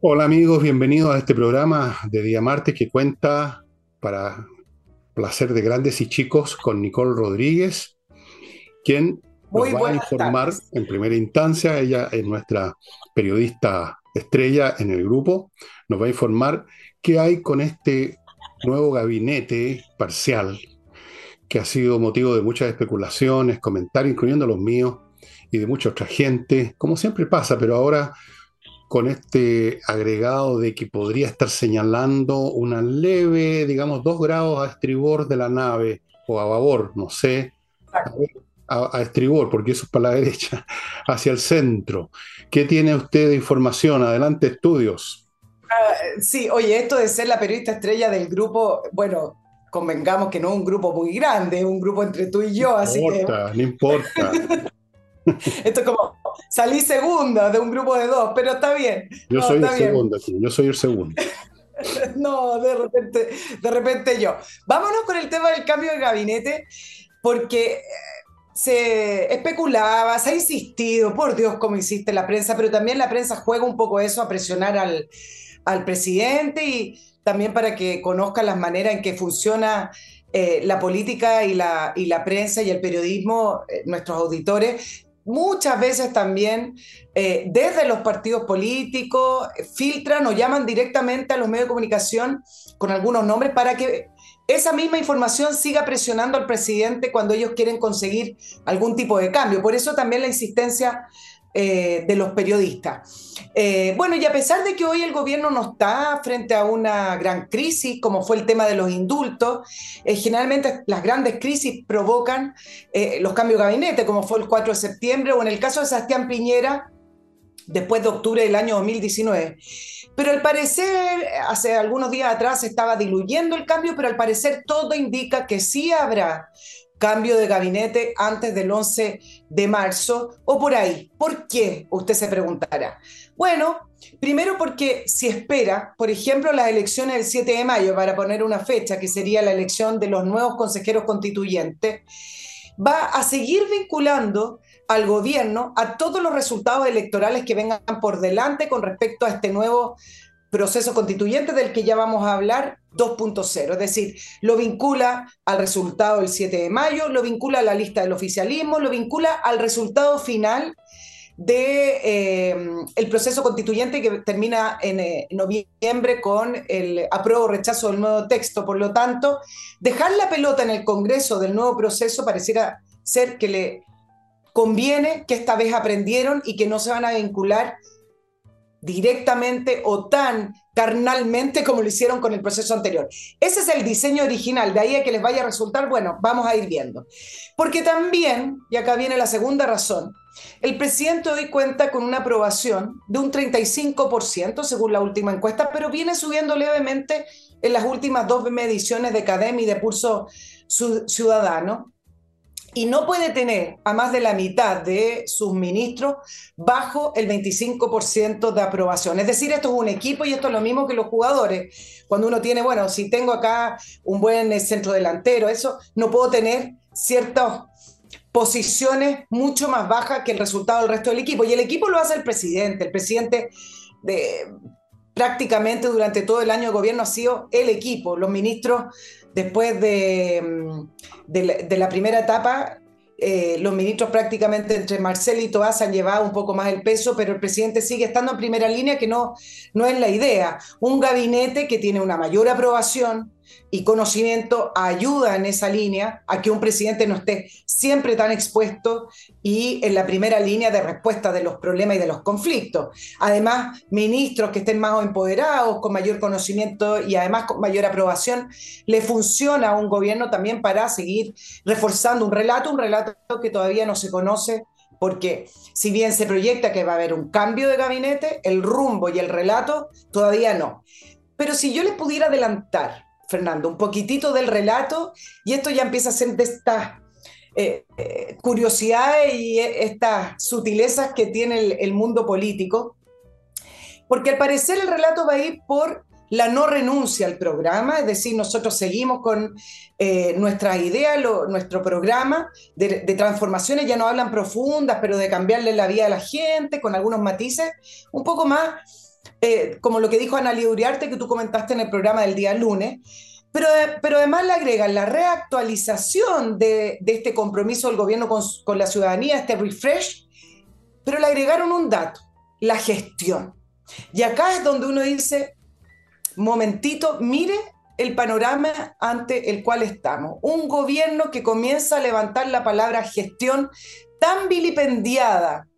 Hola amigos, bienvenidos a este programa de Día Martes que cuenta para placer de grandes y chicos con Nicole Rodríguez, quien nos va a informar en primera instancia, ella es nuestra periodista estrella en el grupo, nos va a informar qué hay con este nuevo gabinete parcial que ha sido motivo de muchas especulaciones, comentarios, incluyendo los míos, y de mucha otra gente, como siempre pasa, pero ahora con este agregado de que podría estar señalando una leve, digamos, dos grados a estribor de la nave, o a babor, no sé, a, estribor, porque eso es para la derecha, hacia el centro. ¿Qué tiene usted de información? Adelante, estudios. Ah, sí, oye, esto de ser la periodista estrella del grupo, bueno, convengamos que no es un grupo muy grande, es un grupo entre tú y yo, así que... No importa. Esto es como salí segunda de un grupo de dos, pero está bien. Yo soy el segundo, yo soy el segundo. no, de repente, de repente yo. Vámonos con el tema del cambio de gabinete, porque eh, se especulaba, se ha insistido, por Dios, como insiste la prensa, pero también la prensa juega un poco eso a presionar al, al presidente y también para que conozcan las maneras en que funciona eh, la política y la, y la prensa y el periodismo, eh, nuestros auditores, muchas veces también eh, desde los partidos políticos filtran o llaman directamente a los medios de comunicación con algunos nombres para que esa misma información siga presionando al presidente cuando ellos quieren conseguir algún tipo de cambio. Por eso también la insistencia eh, de los periodistas. Eh, bueno, y a pesar de que hoy el gobierno no está frente a una gran crisis, como fue el tema de los indultos, eh, generalmente las grandes crisis provocan los cambios de gabinete, como fue el 4 de septiembre, o en el caso de Sebastián Piñera, después de octubre del año 2019. Pero al parecer, hace algunos días atrás estaba diluyendo el cambio, pero al parecer todo indica que sí habrá cambio de gabinete antes del 11 de marzo o por ahí. ¿Por qué? Usted se preguntará. Bueno, primero porque si espera, por ejemplo, las elecciones del 7 de mayo, para poner una fecha, que sería la elección de los nuevos consejeros constituyentes, va a seguir vinculando al gobierno a todos los resultados electorales que vengan por delante con respecto a este nuevo proceso constituyente del que ya vamos a hablar 2.0, es decir, lo vincula al resultado del 7 de mayo, lo vincula a la lista del oficialismo, lo vincula al resultado final de eh, el proceso constituyente que termina en eh, noviembre con el apruebo o rechazo del nuevo texto. Por lo tanto, dejar la pelota en el Congreso del nuevo proceso pareciera ser que le conviene que esta vez aprendieron y que no se van a vincular directamente o tan carnalmente como lo hicieron con el proceso anterior. Ese es el diseño original, de ahí a que les vaya a resultar, bueno, vamos a ir viendo. Porque también, y acá viene la segunda razón, el presidente hoy cuenta con una aprobación de un 35% según la última encuesta, pero viene subiendo levemente en las últimas dos mediciones de CADEM y de Pulso Ciudadano y no puede tener a más de la mitad de sus ministros bajo el 25% de aprobación. Es decir, esto es un equipo y esto es lo mismo que los jugadores. Cuando uno tiene, bueno, si tengo acá un buen centro delantero, eso, no puedo tener ciertas posiciones mucho más bajas que el resultado del resto del equipo. Y el equipo lo hace el presidente. El presidente de, prácticamente durante todo el año de gobierno ha sido el equipo. Los ministros después de, mm, de, la, primera etapa, eh, los ministros prácticamente entre Marcel y Toás han llevado un poco más el peso, pero el presidente sigue estando en primera línea, que no, no es la idea. Un gabinete que tiene una mayor aprobación, y conocimiento ayuda en esa línea a que un presidente no esté siempre tan expuesto y en la primera línea de respuesta de los problemas y de los conflictos. Además, ministros que estén más empoderados, con mayor conocimiento y además con mayor aprobación, le funciona a un gobierno también para seguir reforzando un relato, un relato que todavía no se conoce porque si bien se proyecta que va a haber un cambio de gabinete, el rumbo y el relato todavía no. Pero si yo les pudiera adelantar Fernando, un poquitito del relato y esto ya empieza a ser de estas eh, eh, curiosidades y estas sutilezas que tiene el, mundo político, porque al parecer el relato va a ir por la no renuncia al programa, es decir, nosotros seguimos con eh, nuestras ideas, nuestro programa de, transformaciones, ya no hablan profundas, pero de cambiarle la vida a la gente con algunos matices, un poco más eh, como lo que dijo Ana Uriarte, que tú comentaste en el programa del día lunes, pero, pero además le agregan la reactualización de, este compromiso del gobierno con, con la ciudadanía, este refresh, pero le agregaron un dato, la gestión. Y acá es donde uno dice, momentito, mire el panorama ante el cual estamos. Un gobierno que comienza a levantar la palabra gestión tan vilipendiada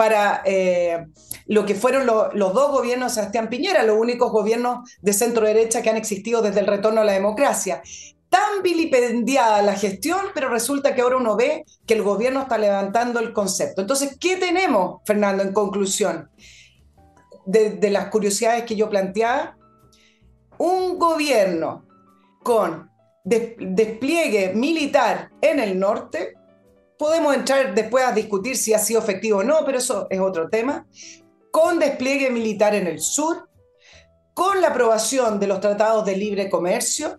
para eh, lo que fueron los dos gobiernos de Sebastián Piñera, los únicos gobiernos de centro derecha que han existido desde el retorno a la democracia. Tan vilipendiada la gestión, pero resulta que ahora uno ve que el gobierno está levantando el concepto. Entonces, ¿qué tenemos, Fernando, en conclusión? De, de las curiosidades que yo planteaba, un gobierno con despliegue militar en el norte, podemos entrar después a discutir si ha sido efectivo o no, pero eso es otro tema, con despliegue militar en el sur, con la aprobación de los tratados de libre comercio,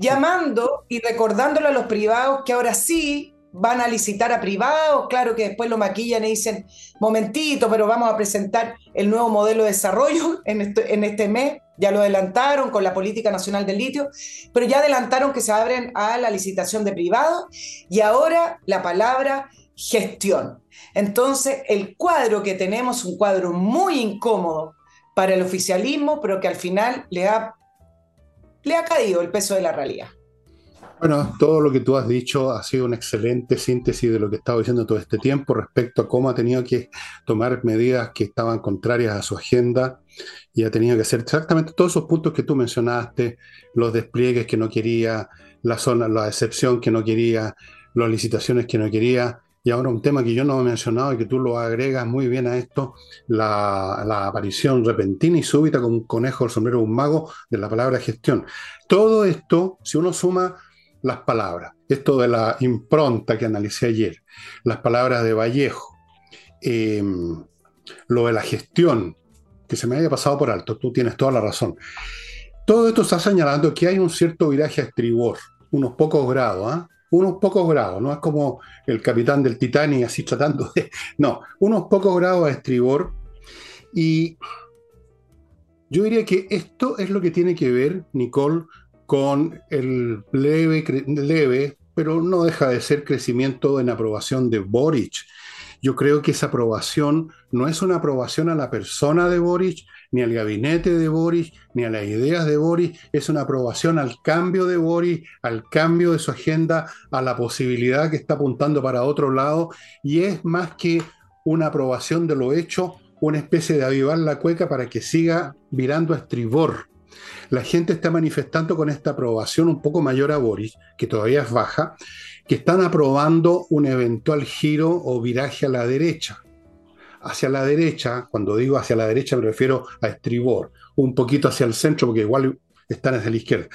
llamando y recordándole a los privados que ahora sí van a licitar a privados, claro que después lo maquillan y dicen, momentito, pero vamos a presentar el nuevo modelo de desarrollo en este, en este mes, ya lo adelantaron con la Política Nacional del Litio, pero ya adelantaron que se abren a la licitación de privados y ahora la palabra gestión. Entonces, el cuadro que tenemos, un cuadro muy incómodo para el oficialismo, pero que al final le ha, le ha caído el peso de la realidad. Bueno, todo lo que tú has dicho ha sido una excelente síntesis de lo que he estado diciendo todo este tiempo respecto a cómo ha tenido que tomar medidas que estaban contrarias a su agenda y ha tenido que hacer exactamente todos esos puntos que tú mencionaste, los despliegues que no quería, la zona, la excepción que no quería, las licitaciones que no quería. Y ahora un tema que yo no he mencionado y que tú lo agregas muy bien a esto, la, aparición repentina y súbita con un conejo, el sombrero de un mago, de la palabra gestión. Todo esto, si uno suma las palabras. Esto de la impronta que analicé ayer, las palabras de Vallejo, em, lo de la gestión, que se me haya pasado por alto, tú tienes toda la razón. Todo esto está señalando que hay un cierto viraje a estribor, unos pocos grados, ¿ah? unos pocos grados, no es como el capitán del Titanic así tratando de... No, unos pocos grados a estribor. Y yo diría que esto es lo que tiene que ver, Nicole, con el leve, leve, pero no deja de ser crecimiento en aprobación de Boric. Yo creo que esa aprobación no es una aprobación a la persona de Boric, ni al gabinete de Boric, ni a las ideas de Boric, es una aprobación al cambio de Boric, al cambio de su agenda, a la posibilidad que está apuntando para otro lado, y es más que una aprobación de lo hecho, una especie de avivar la cueca para que siga virando a estribor. La gente está manifestando con esta aprobación un poco mayor a Boris, que todavía es baja, que están aprobando un eventual giro o viraje a la derecha. Hacia la derecha, cuando digo hacia la derecha me refiero a estribor, un poquito hacia el centro, porque igual están hacia la izquierda.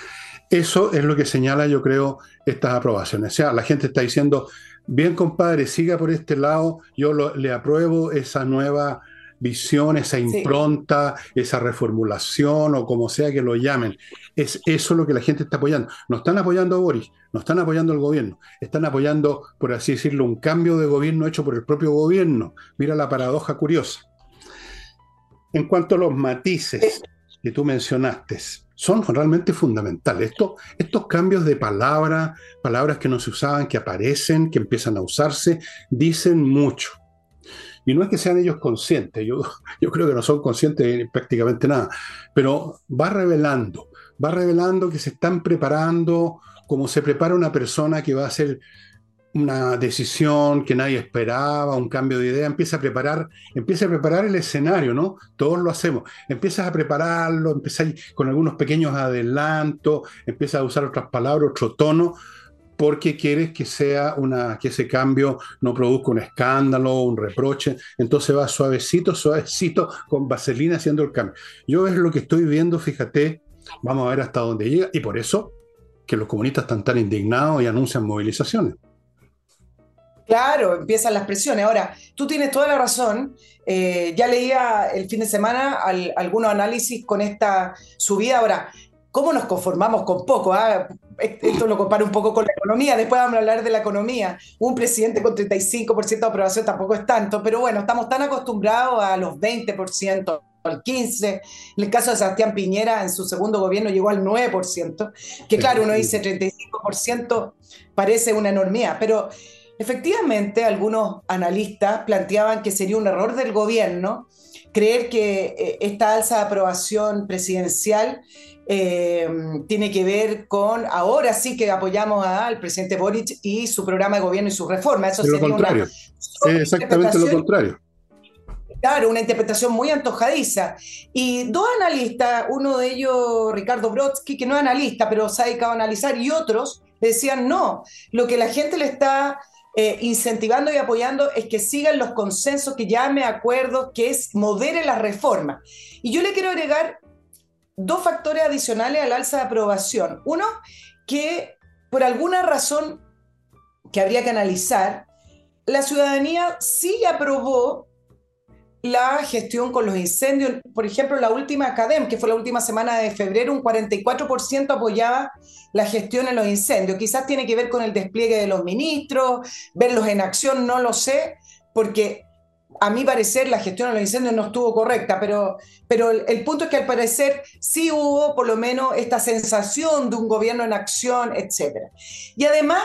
Eso es lo que señala, yo creo, estas aprobaciones. O sea, la gente está diciendo, bien compadre, siga por este lado, yo le apruebo esa nueva visión, esa impronta, esa reformulación o como sea que lo llamen. Es eso lo que la gente está apoyando. No están apoyando a Boris, no están apoyando al gobierno, están apoyando, por así decirlo, un cambio de gobierno hecho por el propio gobierno. Mira la paradoja curiosa. En cuanto a los matices que tú mencionaste, son realmente fundamentales. estos cambios de palabra, palabras que no se usaban, que aparecen, que empiezan a usarse, dicen mucho. Y no es que sean ellos conscientes, yo, yo creo que no son conscientes de prácticamente nada, pero va revelando, va revelando que se están preparando como se prepara una persona que va a hacer una decisión que nadie esperaba, un cambio de idea, empieza a preparar, empieza a preparar el escenario, ¿no? Todos lo hacemos. Empiezas a prepararlo, empiezas con algunos pequeños adelantos, empiezas a usar otras palabras, otro tono, porque quieres que sea una, que ese cambio no produzca un escándalo, un reproche. Entonces va suavecito, suavecito, con vaselina haciendo el cambio. Yo es lo que estoy viendo, fíjate, vamos a ver hasta dónde llega, y por eso que los comunistas están tan indignados y anuncian movilizaciones. Claro, empiezan las presiones. Ahora, tú tienes toda la razón. Eh, ya leía el fin de semana algunos análisis con esta subida. Ahora, ¿cómo nos conformamos con poco? Ah? Esto lo comparo un poco con la economía. Después vamos a hablar de la economía. Un presidente con 35% de aprobación tampoco es tanto, pero bueno, estamos tan acostumbrados a los 20%, al 15%. En el caso de Sebastián Piñera, en su segundo gobierno llegó al 9%, que claro, uno dice 35% parece una enormidad, pero Efectivamente, algunos analistas planteaban que sería un error del gobierno creer que eh, esta alza de aprobación presidencial eh, tiene que ver con ahora sí que apoyamos al presidente Boric y su programa de gobierno y su reforma. Eso sería lo contrario. exactamente lo contrario. Claro, una interpretación muy antojadiza. Y dos analistas, uno de ellos, Ricardo Brodsky, que no es analista, pero se ha dedicado a analizar, y otros decían, no, lo que la gente le está eh, incentivando y apoyando es que sigan los consensos, que ya me acuerdo, que es modere la reforma. Y yo le quiero agregar dos factores adicionales al alza de aprobación. Uno, que por alguna razón que habría que analizar, la ciudadanía sí aprobó la gestión con los incendios. Por ejemplo, la última CADEM, que fue la última semana de febrero, un 44% apoyaba la gestión en los incendios. Quizás tiene que ver con el despliegue de los ministros, verlos en acción, no lo sé, porque a mi parecer la gestión de los incendios no estuvo correcta, pero, pero el, el, punto es que al parecer sí hubo por lo menos esta sensación de un gobierno en acción, etc. Y además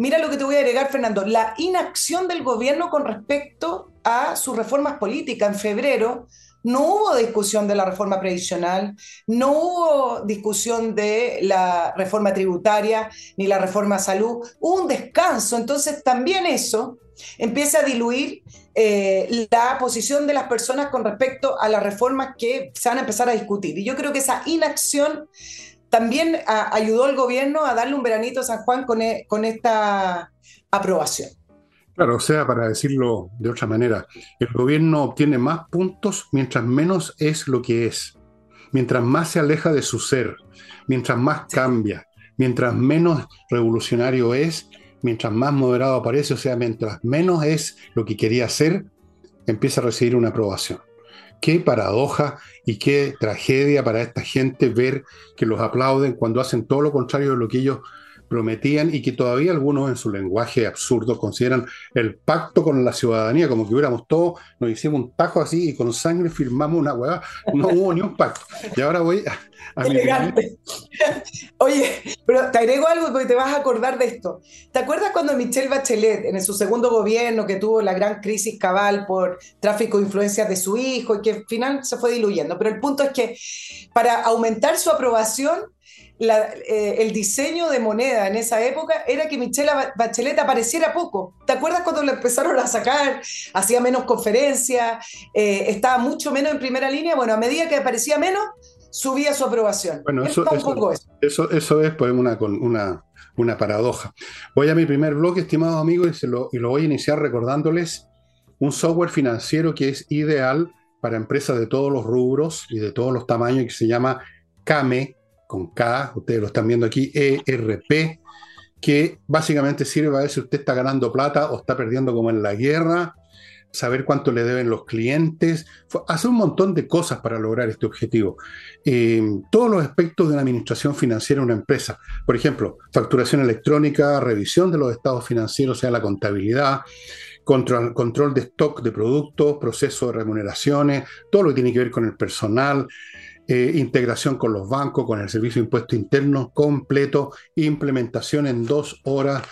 Mira lo que te voy a agregar, Fernando, la inacción del gobierno con respecto a sus reformas políticas. En febrero no hubo discusión de la reforma previsional, no hubo discusión de la reforma tributaria ni la reforma salud, hubo un descanso. Entonces también eso empieza a diluir eh, la posición de las personas con respecto a las reformas que se van a empezar a discutir. Y yo creo que esa inacción también ayudó al gobierno a darle un veranito a San Juan con, e, con esta aprobación. Claro, o sea, para decirlo de otra manera, el gobierno obtiene más puntos mientras menos es lo que es, mientras más se aleja de su ser, mientras más cambia, mientras menos revolucionario es, mientras más moderado aparece, o sea, mientras menos es lo que quería hacer, empieza a recibir una aprobación. Qué paradoja y qué tragedia para esta gente ver que los aplauden cuando hacen todo lo contrario de lo que ellos prometían y que todavía algunos en su lenguaje absurdo consideran el pacto con la ciudadanía, como que hubiéramos todos, nos hicimos un tajo así y con sangre firmamos una hueá, no hubo ni un pacto. Y ahora voy a, Elegante. Oye, pero te agrego algo porque te vas a acordar de esto. ¿Te acuerdas cuando Michelle Bachelet, en su segundo gobierno, que tuvo la gran crisis cabal por tráfico de influencias de su hijo y que al final se fue diluyendo? Pero el punto es que para aumentar su aprobación, eh, el diseño de moneda en esa época era que Michelle Bachelet apareciera poco. ¿Te acuerdas cuando lo empezaron a sacar? Hacía menos conferencias, eh, estaba mucho menos en primera línea. Bueno, a medida que aparecía menos, subía su aprobación. Bueno, eso, eso, eso. es pues, una, una, una paradoja. Voy a mi primer bloque, estimados amigos, y, lo, y lo voy a iniciar recordándoles un software financiero que es ideal para empresas de todos los rubros y de todos los tamaños, que se llama CAME, con K, ustedes lo están viendo aquí, ERP, que básicamente sirve a ver si usted está ganando plata o está perdiendo como en la guerra, saber cuánto le deben los clientes, hace un montón de cosas para lograr este objetivo. Eh, todos los aspectos de una administración financiera en una empresa, por ejemplo, facturación electrónica, revisión de los estados financieros, o sea, la contabilidad, control, control de stock de productos, proceso de remuneraciones, todo lo que tiene que ver con el personal, eh, integración con los bancos, con el servicio de impuestos internos completo, implementación en dos horas.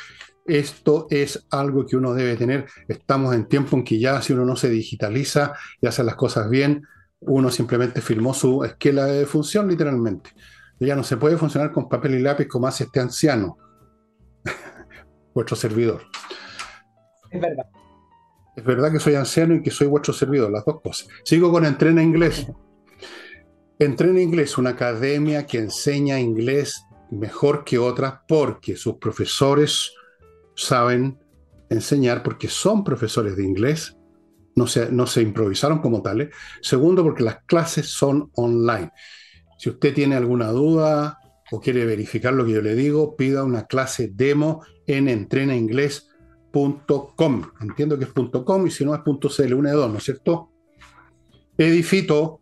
Esto es algo que uno debe tener. Estamos en tiempo en que ya si uno no se digitaliza y hace las cosas bien, uno simplemente firmó su esquela de función literalmente. Ya no se puede funcionar con papel y lápiz como hace este anciano, vuestro servidor. Es verdad. Es verdad que soy anciano y que soy vuestro servidor, las dos cosas. Sigo con entrena inglés. Entrena Inglés, una academia que enseña inglés mejor que otras porque sus profesores saben enseñar, porque son profesores de inglés, no se, no se improvisaron como tales. Segundo, porque las clases son online. Si usted tiene alguna duda o quiere verificar lo que yo le digo, pida una clase demo en Entrena Inglés Entiendo que es .com y si no es .cl, una de dos, ¿no es cierto? Edifito.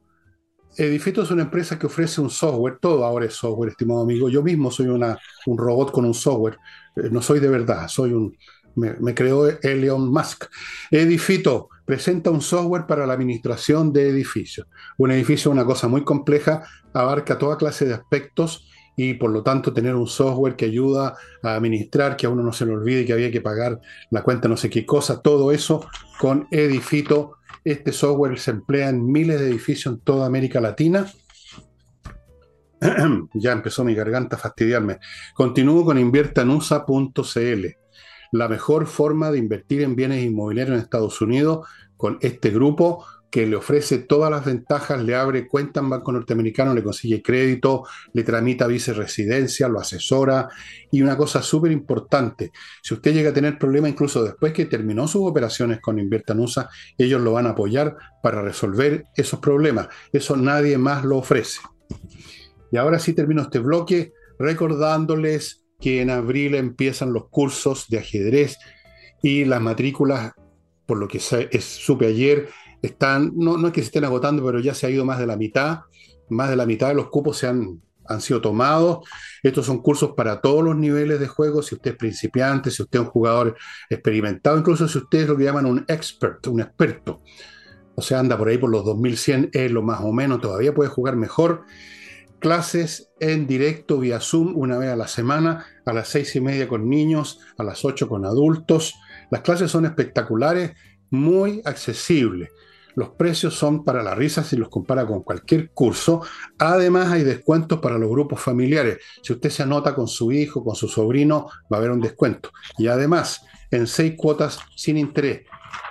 Edifito es una empresa que ofrece un software, todo ahora es software, estimado amigo. Yo mismo soy un robot con un software, eh, no soy de verdad, soy un, me, creó Elon Musk. Edifito presenta un software para la administración de edificios. Un edificio es una cosa muy compleja, abarca toda clase de aspectos y por lo tanto tener un software que ayuda a administrar, que a uno no se le olvide que había que pagar la cuenta no sé qué cosa, todo eso con Edifito. Este software se emplea en miles de edificios en toda América Latina. ya empezó mi garganta a fastidiarme. Continúo con inviertanusa.cl, la mejor forma de invertir en bienes inmobiliarios en Estados Unidos con este grupo que le ofrece todas las ventajas, le abre cuenta en Banco Norteamericano, le consigue crédito, le tramita vice-residencia, lo asesora. Y una cosa súper importante, si usted llega a tener problemas incluso después que terminó sus operaciones con Inviertanusa, ellos lo van a apoyar para resolver esos problemas. Eso nadie más lo ofrece. Y ahora sí termino este bloque recordándoles que en abril empiezan los cursos de ajedrez y las matrículas, por lo que supe ayer, están, no, no es que se estén agotando, pero ya se ha ido más de la mitad, más de la mitad de los cupos se han, han sido tomados. Estos son cursos para todos los niveles de juego, si usted es principiante, si usted es un jugador experimentado, incluso si usted es lo que llaman un expert, un experto. O sea, anda por ahí por los 2100, es lo más o menos, todavía puede jugar mejor. Clases en directo vía Zoom una vez a la semana, a las seis y media con niños, a las ocho con adultos. Las clases son espectaculares, muy accesibles. Los precios son para la risa si los compara con cualquier curso. Además, hay descuentos para los grupos familiares. Si usted se anota con su hijo, con su sobrino, va a haber un descuento. Y además, en seis cuotas sin interés.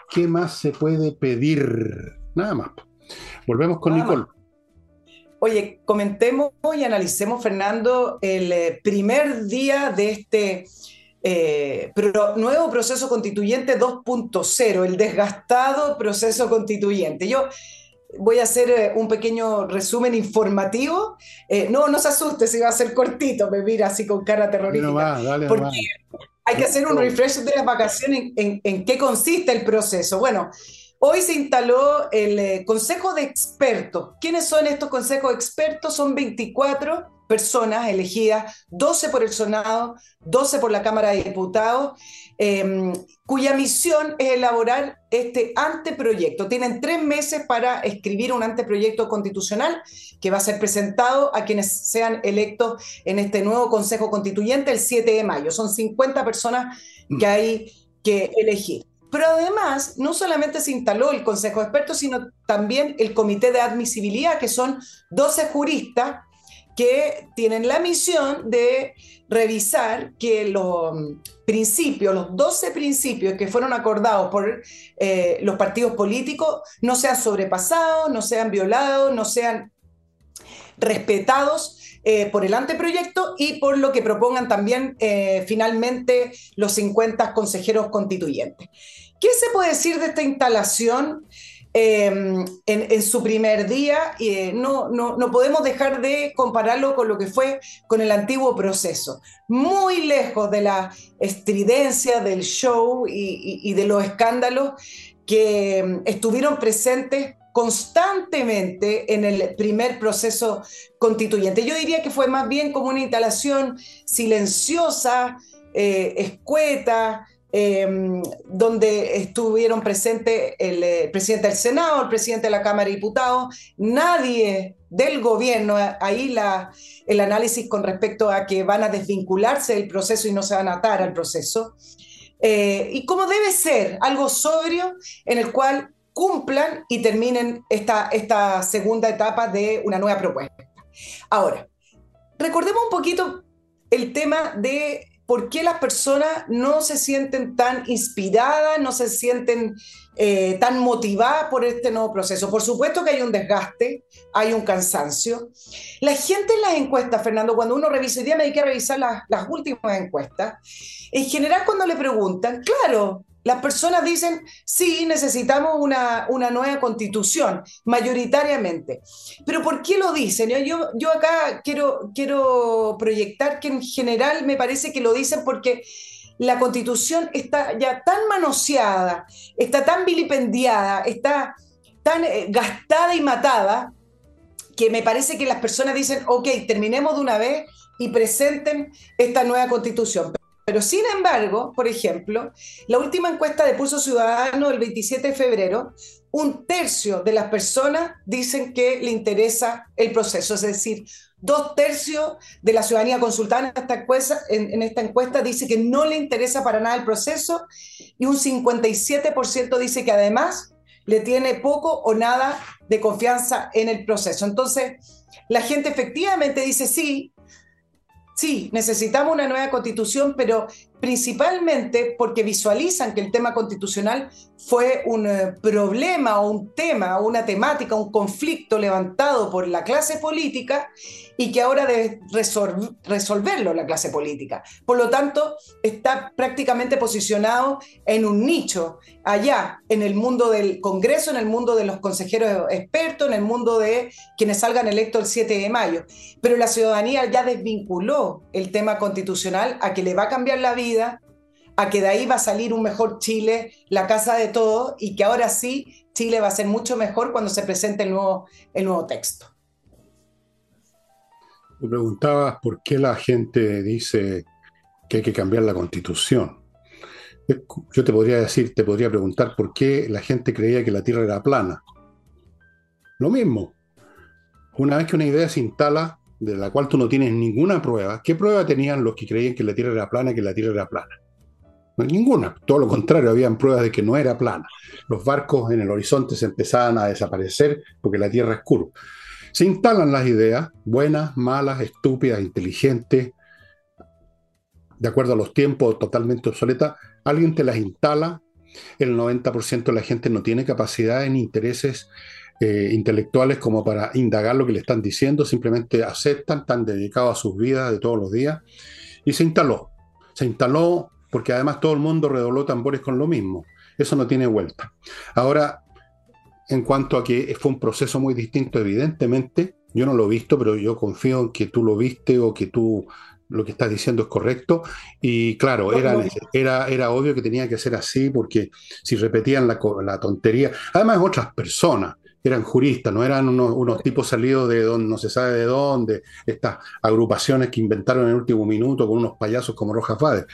¿Qué más se puede pedir? Nada más. Volvemos con Nicole. Oye, comentemos y analicemos, Fernando, el eh, primer día de este eh, nuevo proceso constituyente 2.0, el desgastado proceso constituyente. Yo voy a hacer eh, un pequeño resumen informativo. Eh, no, no se asuste si va a ser cortito, me mira así con cara terrorífica. porque hay que hacer un refresh de las vacaciones en, en, qué consiste el proceso. Bueno, hoy se instaló el Consejo de Expertos. ¿Quiénes son estos consejos de expertos? Son 24 personas elegidas, 12 por el Senado, 12 por la Cámara de Diputados, em, cuya misión es elaborar este anteproyecto. Tienen tres meses para escribir un anteproyecto constitucional que va a ser presentado a quienes sean electos en este nuevo Consejo Constituyente el 7 de mayo. Son 50 personas que hay que elegir. Pero además, no solamente se instaló el Consejo de Expertos, sino también el Comité de Admisibilidad, que son 12 juristas que tienen la misión de revisar que los principios, los 12 principios que fueron acordados por eh, los partidos políticos no sean sobrepasados, no sean violados, no sean respetados eh, por el anteproyecto y por lo que propongan también eh, finalmente los 50 consejeros constituyentes. ¿Qué se puede decir de esta instalación? Em, en, su primer día, eh, no, no, no, podemos dejar de compararlo con lo que fue con el antiguo proceso. Muy lejos de la estridencia del show y, de los escándalos que em, estuvieron presentes constantemente en el primer proceso constituyente. Yo diría que fue más bien como una instalación silenciosa, eh, escueta, Em, donde estuvieron presentes el eh, presidente del Senado, el presidente de la Cámara de Diputados, nadie del gobierno, ahí la, el análisis con respecto a que van a desvincularse del proceso y no se van a atar al proceso. Eh, y como debe ser, algo sobrio en el cual cumplan y terminen esta, esta segunda etapa de una nueva propuesta. Ahora, recordemos un poquito el tema de por qué las personas no se sienten tan inspiradas, no se sienten eh, tan motivadas por este nuevo proceso. Por supuesto que hay un desgaste, hay un cansancio. La gente en las encuestas, Fernando, cuando uno revisa, hoy día me dediqué a revisar las, las últimas encuestas, en general cuando le preguntan, claro, las personas dicen, sí, necesitamos una, una, nueva constitución, mayoritariamente. Pero ¿por qué lo dicen? Yo, yo acá quiero, quiero proyectar que en general me parece que lo dicen porque la constitución está ya tan manoseada, está tan vilipendiada, está tan eh, gastada y matada, que me parece que las personas dicen, ok, terminemos de una vez y presenten esta nueva constitución. Pero sin embargo, por ejemplo, la última encuesta de Pulso Ciudadano del 27 de febrero, un tercio de las personas dicen que le interesa el proceso, es decir, dos tercios de la ciudadanía consultada en esta, encuesta, en, esta encuesta dice que no le interesa para nada el proceso y un 57% dice que además le tiene poco o nada de confianza en el proceso. Entonces, la gente efectivamente dice sí, Sí, necesitamos una nueva constitución, pero principalmente porque visualizan que el tema constitucional fue un eh, problema o un tema, una temática, un conflicto levantado por la clase política y que ahora debe resolverlo la clase política. Por lo tanto, está prácticamente posicionado en un nicho allá, en el mundo del Congreso, en el mundo de los consejeros expertos, en el mundo de quienes salgan electos el 7 de mayo. Pero la ciudadanía ya desvinculó el tema constitucional a que le va a cambiar la vida, a que de ahí va a salir un mejor Chile, la casa de todos, y que ahora sí Chile va a ser mucho mejor cuando se presente el nuevo, el nuevo texto. Me preguntabas por qué la gente dice que hay que cambiar la constitución. Yo te podría decir, te podría preguntar por qué la gente creía que la Tierra era plana. Lo mismo. Una vez que una idea se instala, de la cual tú no tienes ninguna prueba, ¿qué prueba tenían los que creían que la Tierra era plana, que la Tierra era plana? No, ninguna. Todo lo contrario, habían pruebas de que no era plana. Los barcos en el horizonte se empezaban a desaparecer porque la Tierra es curva. Se instalan las ideas, buenas, malas, estúpidas, inteligentes, de acuerdo a los tiempos, totalmente obsoletas. Alguien te las instala, el 90% de la gente no tiene capacidad ni intereses eh, intelectuales como para indagar lo que le están diciendo, simplemente aceptan, están dedicados a sus vidas de todos los días, y se instaló. Se instaló porque además todo el mundo redobló tambores con lo mismo. Eso no tiene vuelta. Ahora, en cuanto a que fue un proceso muy distinto, evidentemente. Yo no lo he visto, pero yo confío en que tú lo viste o que tú lo que estás diciendo es correcto. Y claro, era, era, era obvio que tenía que ser así, porque si repetían la, la tontería, además otras personas, eran juristas, no eran unos, unos, tipos salidos de donde no se sabe de dónde, estas agrupaciones que inventaron en el último minuto con unos payasos como Rojas Fades.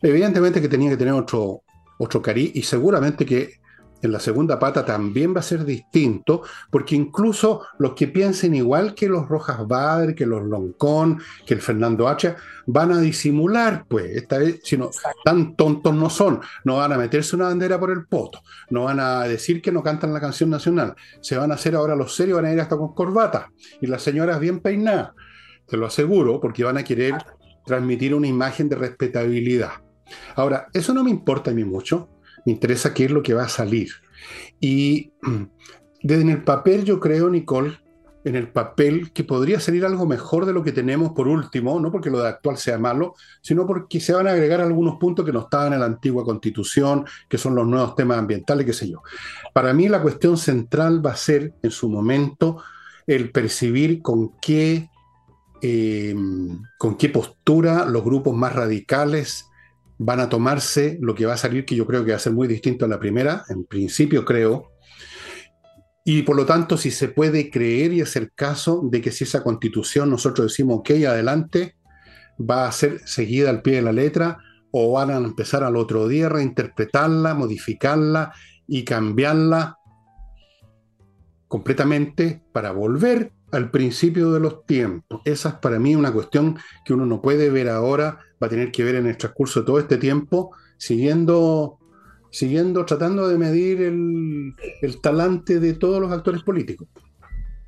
Evidentemente que tenía que tener otro, otro cariz y seguramente que en la segunda pata también va a ser distinto, porque incluso los que piensen igual que los Rojas Bader, que los Loncón, que el Fernando Hacha, van a disimular, pues, esta vez, si no, tan tontos no son, no van a meterse una bandera por el poto, no van a decir que no cantan la canción nacional, se van a hacer ahora los serios, van a ir hasta con corbata, y las señoras bien peinadas, te lo aseguro, porque van a querer transmitir una imagen de respetabilidad. Ahora, eso no me importa a mí mucho, me interesa qué es lo que va a salir. Y desde el papel yo creo, Nicole, en el papel que podría salir algo mejor de lo que tenemos por último, no porque lo de actual sea malo, sino porque se van a agregar algunos puntos que no estaban en la antigua constitución, que son los nuevos temas ambientales, qué sé yo. Para mí la cuestión central va a ser en su momento el percibir con qué, eh, con qué postura los grupos más radicales van a tomarse lo que va a salir, que yo creo que va a ser muy distinto a la primera, en principio creo, y por lo tanto si se puede creer y hacer caso de que si esa constitución nosotros decimos, ok, adelante, va a ser seguida al pie de la letra, o van a empezar al otro día a reinterpretarla, modificarla y cambiarla completamente para volver al principio de los tiempos. Esa es para mí una cuestión que uno no puede ver ahora, va a tener que ver en el transcurso de todo este tiempo, siguiendo, siguiendo tratando de medir el, talante de todos los actores políticos.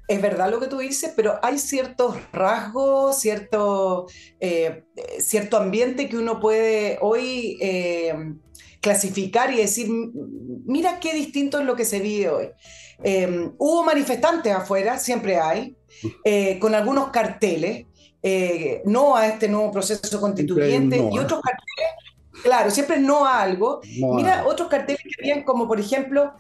Es verdad lo que tú dices, pero hay ciertos rasgos, cierto, eh, cierto ambiente que uno puede hoy eh, clasificar y decir, mira qué distinto es lo que se vive hoy. Eh, hubo manifestantes afuera, siempre hay, con algunos carteles, eh, no a este nuevo proceso constituyente y otros carteles, claro, siempre no a algo. Mira, otros carteles que habían como, por ejemplo,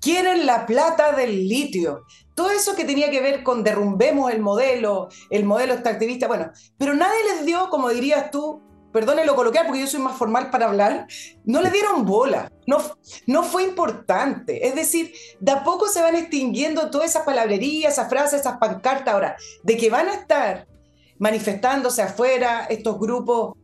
quieren la plata del litio. Todo eso que tenía que ver con derrumbemos el modelo, el modelo extractivista, bueno, pero nadie les dio, como dirías tú, perdone lo coloquial porque yo soy más formal para hablar, no le dieron bola, no, no fue importante. Es decir, de a poco se van extinguiendo todas esas palabrerías, esas frases, esas pancartas. Ahora, de que van a estar manifestándose afuera estos grupos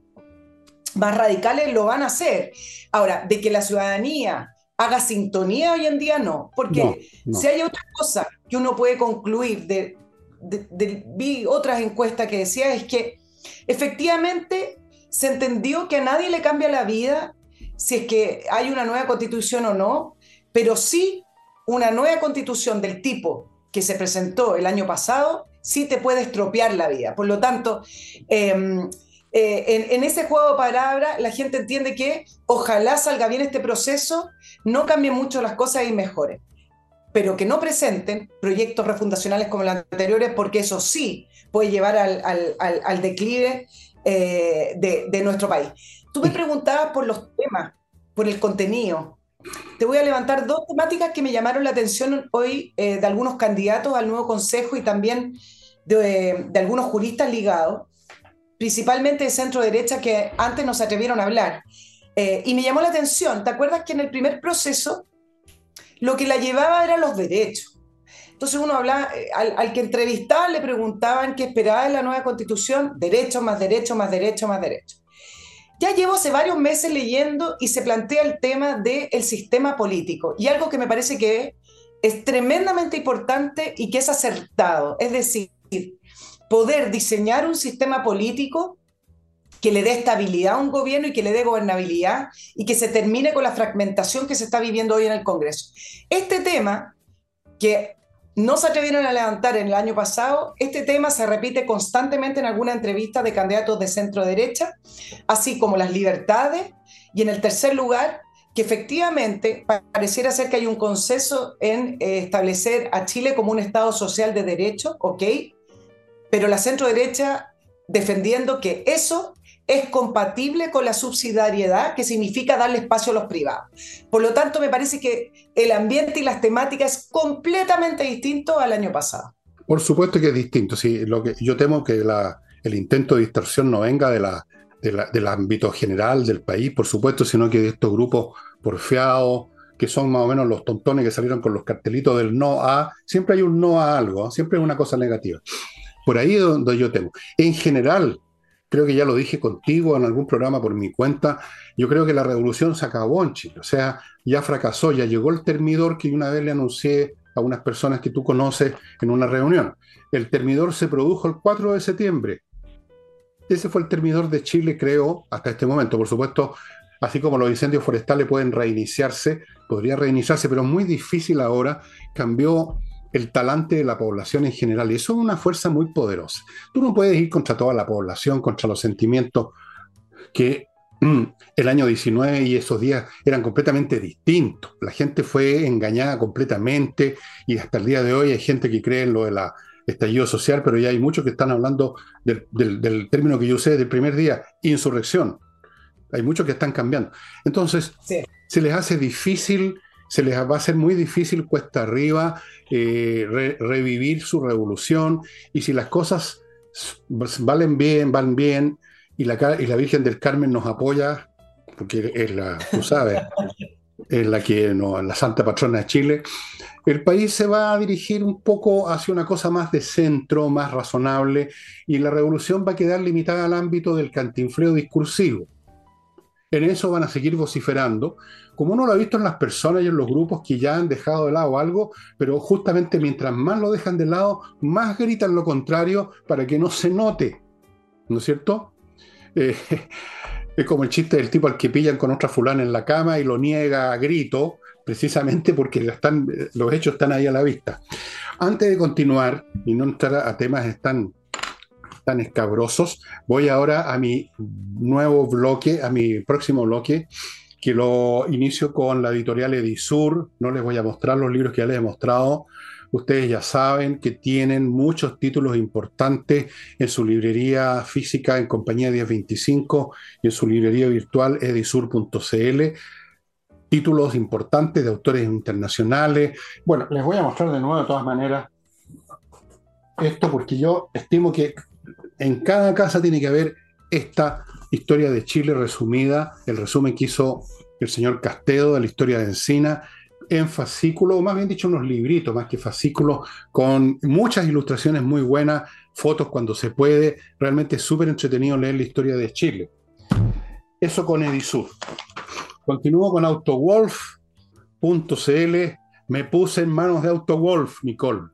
más radicales, lo van a hacer. Ahora, de que la ciudadanía haga sintonía hoy en día, no. Porque si hay otra cosa que uno puede concluir de, de, vi otras encuestas que decía es que efectivamente se entendió que a nadie le cambia la vida si es que hay una nueva constitución o no, pero sí una nueva constitución del tipo que se presentó el año pasado, sí te puede estropear la vida. Por lo tanto, em, eh, en, ese juego de palabras, la gente entiende que ojalá salga bien este proceso, no cambien mucho las cosas y mejore, pero que no presenten proyectos refundacionales como los anteriores, porque eso sí puede llevar al declive eh, de, nuestro país. Tú me preguntabas por los temas, por el contenido. Te voy a levantar dos temáticas que me llamaron la atención hoy eh, de algunos candidatos al nuevo consejo y también de, algunos juristas ligados, principalmente de centro derecha que antes no se atrevieron a hablar. Eh, y me llamó la atención, ¿te acuerdas que en el primer proceso lo que la llevaba eran los derechos? Entonces uno habla, eh, al, que entrevistaba le preguntaban qué esperaba de la nueva constitución, derecho más derecho más derecho más derecho. Ya llevo hace varios meses leyendo y se plantea el tema del sistema político y algo que me parece que es tremendamente importante y que es acertado, es decir, poder diseñar un sistema político que le dé estabilidad a un gobierno y que le dé gobernabilidad y que se termine con la fragmentación que se está viviendo hoy en el Congreso. Este tema, que no se atrevieron a levantar en el año pasado. Este tema se repite constantemente en alguna entrevista de candidatos de centro derecha, así como las libertades. Y en el tercer lugar, que efectivamente pareciera ser que hay un consenso en eh, establecer a Chile como un Estado social de derecho, ¿ok? Pero la centro derecha defendiendo que eso es compatible con la subsidiariedad, que significa darle espacio a los privados. Por lo tanto, me parece que el ambiente y las temáticas es completamente distinto al año pasado. Por supuesto que es distinto. Sí, lo que, yo temo que el intento de distorsión no venga de la, del ámbito general del país, por supuesto, sino que de estos grupos porfiados, que son más o menos los tontones que salieron con los cartelitos del no a, siempre hay un no a algo, siempre hay una cosa negativa. Por ahí es donde yo temo. En general, creo que ya lo dije contigo en algún programa por mi cuenta, yo creo que la revolución se acabó en Chile, o sea, ya fracasó, ya llegó el termidor que una vez le anuncié a unas personas que tú conoces en una reunión. El termidor se produjo el 4 de septiembre. Ese fue el termidor de Chile, creo, hasta este momento. Por supuesto, así como los incendios forestales pueden reiniciarse, podría reiniciarse, pero es muy difícil ahora. Cambió el talante de la población en general. Y eso es una fuerza muy poderosa. Tú no puedes ir contra toda la población, contra los sentimientos que mm, el año 19 y esos días eran completamente distintos. La gente fue engañada completamente y hasta el día de hoy hay gente que cree en lo de la estallido social, pero ya hay muchos que están hablando del, del término que yo usé del primer día, insurrección. Hay muchos que están cambiando. Entonces, se les hace difícil se les va a ser muy difícil cuesta arriba eh, revivir su revolución y si las cosas valen bien, van bien y la, y la Virgen del Carmen nos apoya, porque es la, tú sabes, es la que no, la santa patrona de Chile, el país se va a dirigir un poco hacia una cosa más de centro, más razonable, y la revolución va a quedar limitada al ámbito del cantinfleo discursivo. En eso van a seguir vociferando, como uno lo ha visto en las personas y en los grupos que ya han dejado de lado algo, pero justamente mientras más lo dejan de lado, más gritan lo contrario para que no se note, ¿no es cierto? Eh, es como el chiste del tipo al que pillan con otra fulana en la cama y lo niega a grito, precisamente porque están, los hechos están ahí a la vista. Antes de continuar y no entrar a temas tan, tan escabrosos, voy ahora a mi nuevo bloque, a mi próximo bloque, que lo inicio con la editorial Edisur. No les voy a mostrar los libros que ya les he mostrado. Ustedes ya saben que tienen muchos títulos importantes en su librería física en compañía 1025 y en su librería virtual edisur.cl. Títulos importantes de autores internacionales. Bueno, les voy a mostrar de nuevo de todas maneras esto porque yo estimo que en cada casa tiene que haber esta historia de Chile resumida, el resumen que hizo el señor Castedo de la historia de Encina, en fascículo, o más bien dicho, unos libritos, más que fascículos, con muchas ilustraciones muy buenas, fotos cuando se puede. Realmente es súper entretenido leer la historia de Chile. Eso con Edisur. Continúo con AutoWolf.cl. Me puse en manos de AutoWolf, Nicole.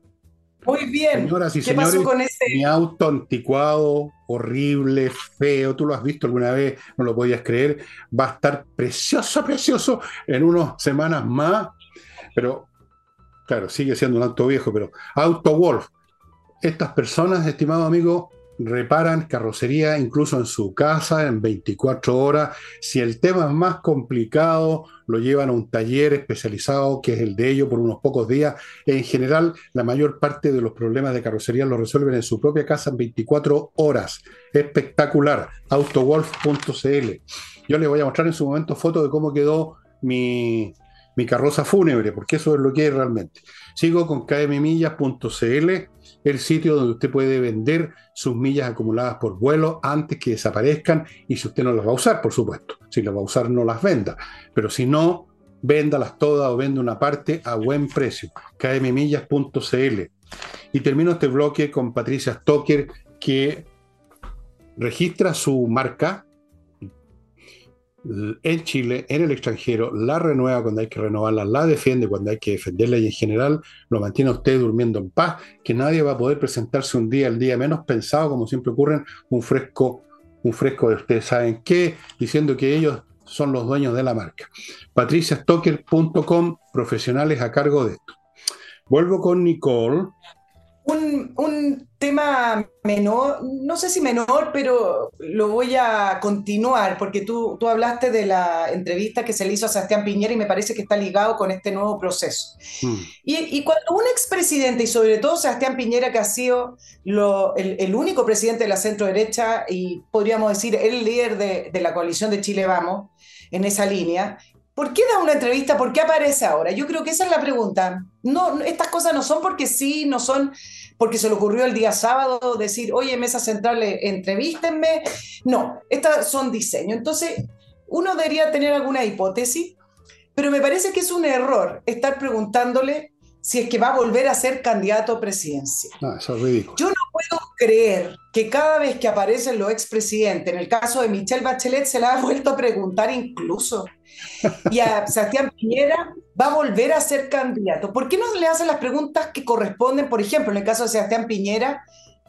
Muy bien. Señoras y ¿Qué pasó con ese? Mi auto anticuado, horrible, feo, tú lo has visto alguna vez, no lo podías creer, va a estar precioso, precioso en unas semanas más pero, claro, sigue siendo un auto viejo, pero Auto Wolf. Estas personas, estimado amigo, reparan carrocería incluso en su casa en 24 horas. Si el tema es más complicado, lo llevan a un taller especializado que es el de ellos por unos pocos días. En general, la mayor parte de los problemas de carrocería lo resuelven en su propia casa en 24 horas. Espectacular. Autowolf.cl. Yo les voy a mostrar en su momento fotos de cómo quedó mi, mi carroza fúnebre, porque eso es lo que es realmente. Sigo con kmmillas.cl, el sitio donde usted puede vender sus millas acumuladas por vuelo antes que desaparezcan y si usted no las va a usar, por supuesto. Si las va a usar, no las venda. Pero si no, véndalas todas o vende una parte a buen precio. kmmillas.cl. Y termino este bloque con Patricia Stoker, que registra su marca en Chile, en el extranjero, la renueva cuando hay que renovarla, la defiende cuando hay que defenderla y en general lo mantiene usted durmiendo en paz, que nadie va a poder presentarse un día, el día menos pensado, como siempre ocurre, un fresco, un fresco de ustedes saben qué, diciendo que ellos son los dueños de la marca. patriciastocker.com, profesionales a cargo de esto. Vuelvo con Nicole, un, tema menor, no sé si menor, pero lo voy a continuar, porque tú, tú hablaste de la entrevista que se le hizo a Sebastián Piñera y me parece que está ligado con este nuevo proceso. Mm. Y, cuando un expresidente, y sobre todo Sebastián Piñera, que ha sido el, único presidente de la centro derecha y podríamos decir el líder de, de la coalición de Chile Vamos, en esa línea, ¿Por qué da una entrevista? ¿Por qué aparece ahora? Yo creo que esa es la pregunta. No, estas cosas no son porque sí, no son porque se le ocurrió el día sábado decir, oye, mesa central, eh, entrevístenme. No, estas son diseños. Entonces, uno debería tener alguna hipótesis, pero me parece que es un error estar preguntándole si es que va a volver a ser candidato presidencial. No, eso es ridículo. Yo no puedo creer que cada vez que aparecen los expresidentes, en el caso de Michelle Bachelet, se la ha vuelto a preguntar incluso. Y a Sebastián Piñera va a volver a ser candidato. ¿Por qué no le hacen las preguntas que corresponden, por ejemplo, en el caso de Sebastián Piñera,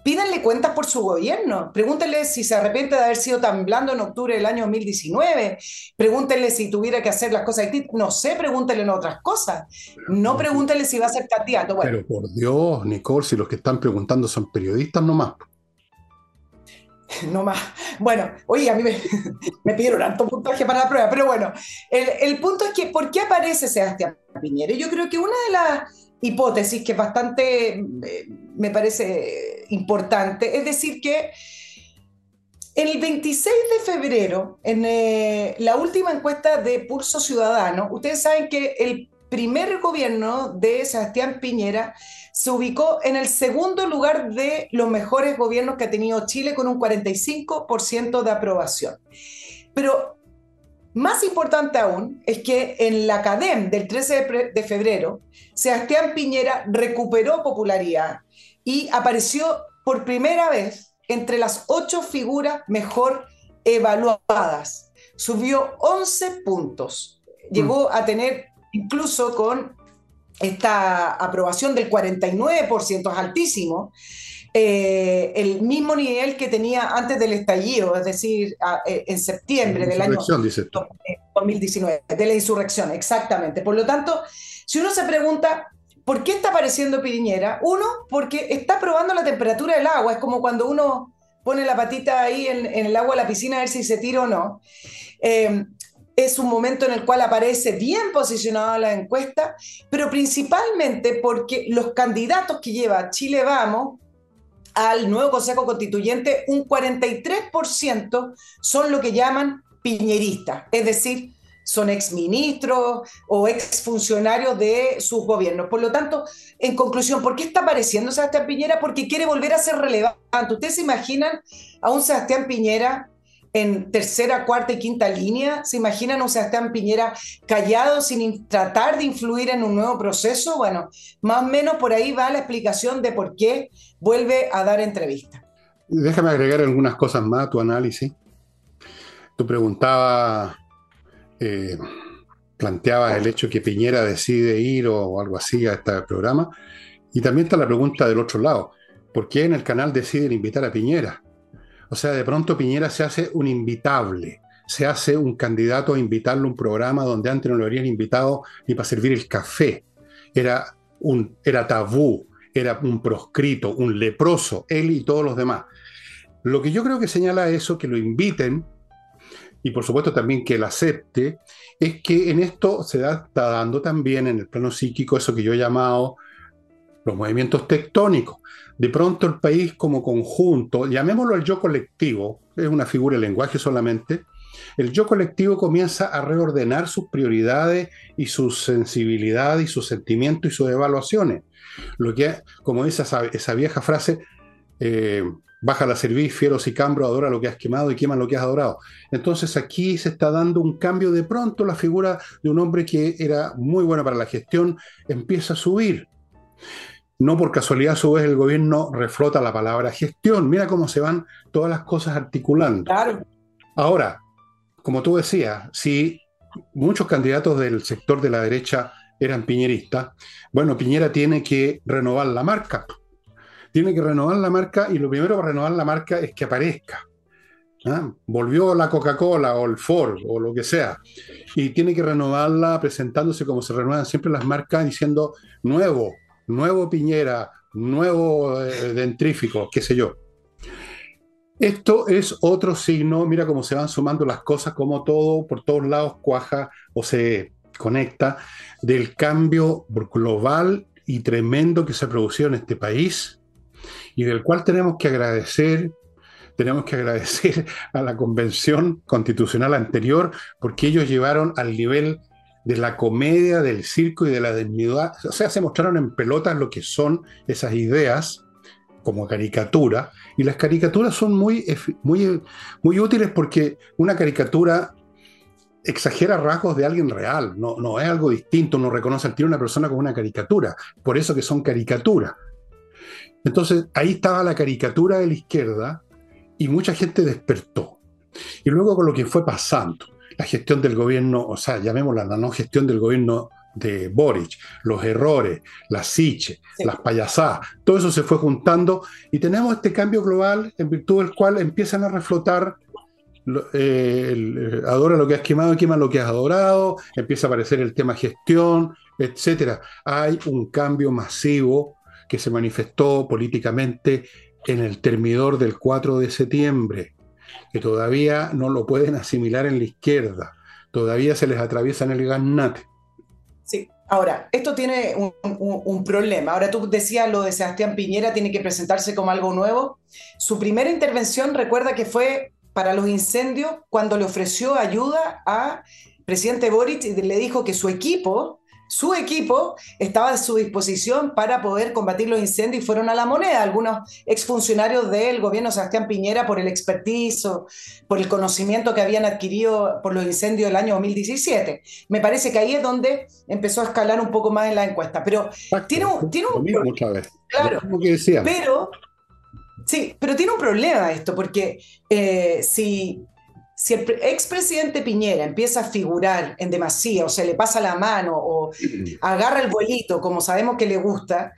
pídanle cuentas por su gobierno. Pregúntenle si se arrepiente de haber sido tan blando en octubre del año 2019. Pregúntenle si tuviera que hacer las cosas No sé, pregúntenle en otras cosas. No pregúntenle si va a ser candidato. Pero por Dios, Nicole, si los que están preguntando son periodistas nomás. No más. Bueno, oye, a mí me, me pidieron alto puntaje para la prueba, pero bueno, el, el punto es que, ¿por qué aparece Sebastián Piñera? Yo creo que una de las hipótesis que es bastante, eh, me parece importante, es decir que el 26 de febrero, en eh, la última encuesta de Pulso Ciudadano, ustedes saben que el primer gobierno de Sebastián Piñera se ubicó en el segundo lugar de los mejores gobiernos que ha tenido Chile con un 45% de aprobación. Pero más importante aún es que en la CADEM del 13 de febrero, Sebastián Piñera recuperó popularidad y apareció por primera vez entre las ocho figuras mejor evaluadas. Subió 11 puntos. Llegó mm. a tener, incluso con esta aprobación del 49%, es altísimo, eh, el mismo nivel que tenía antes del estallido, es decir, eh, en septiembre del año 2019, de la insurrección, exactamente. Por lo tanto, si uno se pregunta, ¿por qué está apareciendo Piñera? Uno, porque está probando la temperatura del agua, es como cuando uno pone la patita ahí en, el agua de la piscina a ver si se tira o no. Eh, es un momento en el cual aparece bien posicionado la encuesta, pero principalmente porque los candidatos que lleva Chile Vamos al nuevo Consejo Constituyente, un 43% son lo que llaman piñeristas, es decir, son exministros o exfuncionarios de sus gobiernos. Por lo tanto, en conclusión, ¿por qué está apareciendo Sebastián Piñera? Porque quiere volver a ser relevante. ¿Ustedes se imaginan a un Sebastián Piñera en tercera, cuarta y quinta línea? ¿Se imaginan un Sebastián Piñera callado sin tratar de influir en un nuevo proceso? Bueno, más o menos por ahí va la explicación de por qué vuelve a dar entrevistas. Déjame agregar algunas cosas más a tu análisis. Tú preguntabas, eh, planteabas el hecho que Piñera decide ir o algo así a este programa. Y también está la pregunta del otro lado. ¿Por qué en el canal deciden invitar a Piñera? O sea, de pronto Piñera se hace un invitable, se hace un candidato a invitarle a un programa donde antes no lo habrían invitado ni para servir el café. Era, un, era tabú, era un proscrito, un leproso, él y todos los demás. Lo que yo creo que señala eso, que lo inviten, y por supuesto también que él acepte, es que en esto se está dando también en el plano psíquico eso que yo he llamado los movimientos tectónicos. De pronto el país como conjunto, llamémoslo el yo colectivo, es una figura de lenguaje solamente, el yo colectivo comienza a reordenar sus prioridades y su sensibilidad y sus sentimientos y sus evaluaciones. Lo que, como dice esa, vieja frase, eh, baja la cerviz, fiero y cambro, adora lo que has quemado y quema lo que has adorado. Entonces aquí se está dando un cambio de pronto, la figura de un hombre que era muy bueno para la gestión empieza a subir. No por casualidad, a su vez, el gobierno reflota la palabra gestión. Mira cómo se van todas las cosas articulando. Claro. Ahora, como tú decías, si muchos candidatos del sector de la derecha eran piñeristas, bueno, Piñera tiene que renovar la marca. Tiene que renovar la marca y lo primero para renovar la marca es que aparezca. Volvió la Coca-Cola o el Ford o lo que sea. Y tiene que renovarla presentándose como se renuevan siempre las marcas diciendo nuevo, nuevo Piñera, nuevo eh, dentrífico, qué sé yo. Esto es otro signo, mira cómo se van sumando las cosas, como todo por todos lados cuaja o se conecta, del cambio global y tremendo que se ha producido en este país y del cual tenemos que agradecer, tenemos que agradecer a la convención constitucional anterior porque ellos llevaron al nivel de la comedia, del circo y de la dignidad. O sea, se mostraron en pelotas lo que son esas ideas como caricatura. Y las caricaturas son muy, muy, muy útiles porque una caricatura exagera rasgos de alguien real, no, es algo distinto, no reconoce al tiro una persona como una caricatura, por eso que son caricaturas. Entonces ahí estaba la caricatura de la izquierda y mucha gente despertó. Y luego con lo que fue pasando, la gestión del gobierno, o sea, llamémosla la no gestión del gobierno de Boric, los errores, las siches, las payasadas, todo eso se fue juntando y tenemos este cambio global en virtud del cual empiezan a reflotar eh, adora lo que has quemado, quema lo que has adorado, empieza a aparecer el tema gestión, etcétera. Hay un cambio masivo que se manifestó políticamente en el termidor del 4 de septiembre que todavía no lo pueden asimilar en la izquierda, todavía se les atraviesa en el gaznate. Sí, ahora, esto tiene un, problema. Ahora tú decías lo de Sebastián Piñera, tiene que presentarse como algo nuevo. Su primera intervención, recuerda que fue para los incendios cuando le ofreció ayuda a presidente Boric y le dijo que su equipo su equipo estaba a su disposición para poder combatir los incendios y fueron a la moneda. Algunos exfuncionarios del gobierno Sebastián Piñera por el expertise, por el conocimiento que habían adquirido por los incendios del año 2017. Me parece que ahí es donde empezó a escalar un poco más en la encuesta. Pero tiene un, tiene un Claro, pero sí, pero tiene un problema esto, porque eh, si si el expresidente Piñera empieza a figurar en demasía o se le pasa la mano o agarra el vuelito como sabemos que le gusta,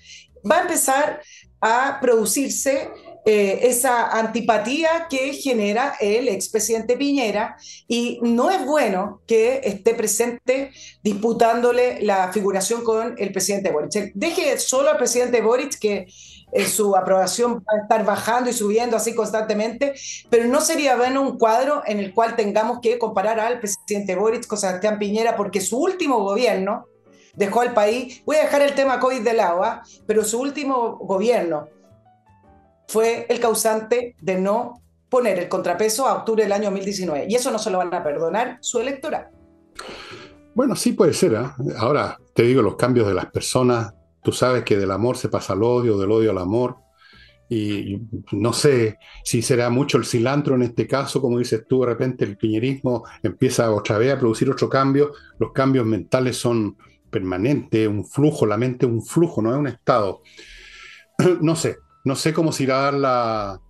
va a empezar a producirse eh, esa antipatía que genera el expresidente Piñera y no es bueno que esté presente disputándole la figuración con el presidente Boric. Deje solo al presidente Boric que eh, su aprobación va a estar bajando y subiendo así constantemente, pero no sería bueno un cuadro en el cual tengamos que comparar al presidente Boric con Sebastián Piñera, porque su último gobierno dejó al país, voy a dejar el tema COVID de lado, ¿ah? pero su último gobierno fue el causante de no poner el contrapeso a octubre del año 2019, y eso no se lo van a perdonar su electorado. Bueno, sí puede ser. ¿ah? Ahora, te digo, los cambios de las personas Tú sabes que del amor se pasa al odio, del odio al amor. y no sé si será mucho el cilantro en este caso, como dices tú, de repente el piñerismo empieza otra vez a producir otro cambio, los cambios mentales son permanentes, un flujo, la mente es un flujo, no es un estado. No sé, no sé cómo se irá a dar la,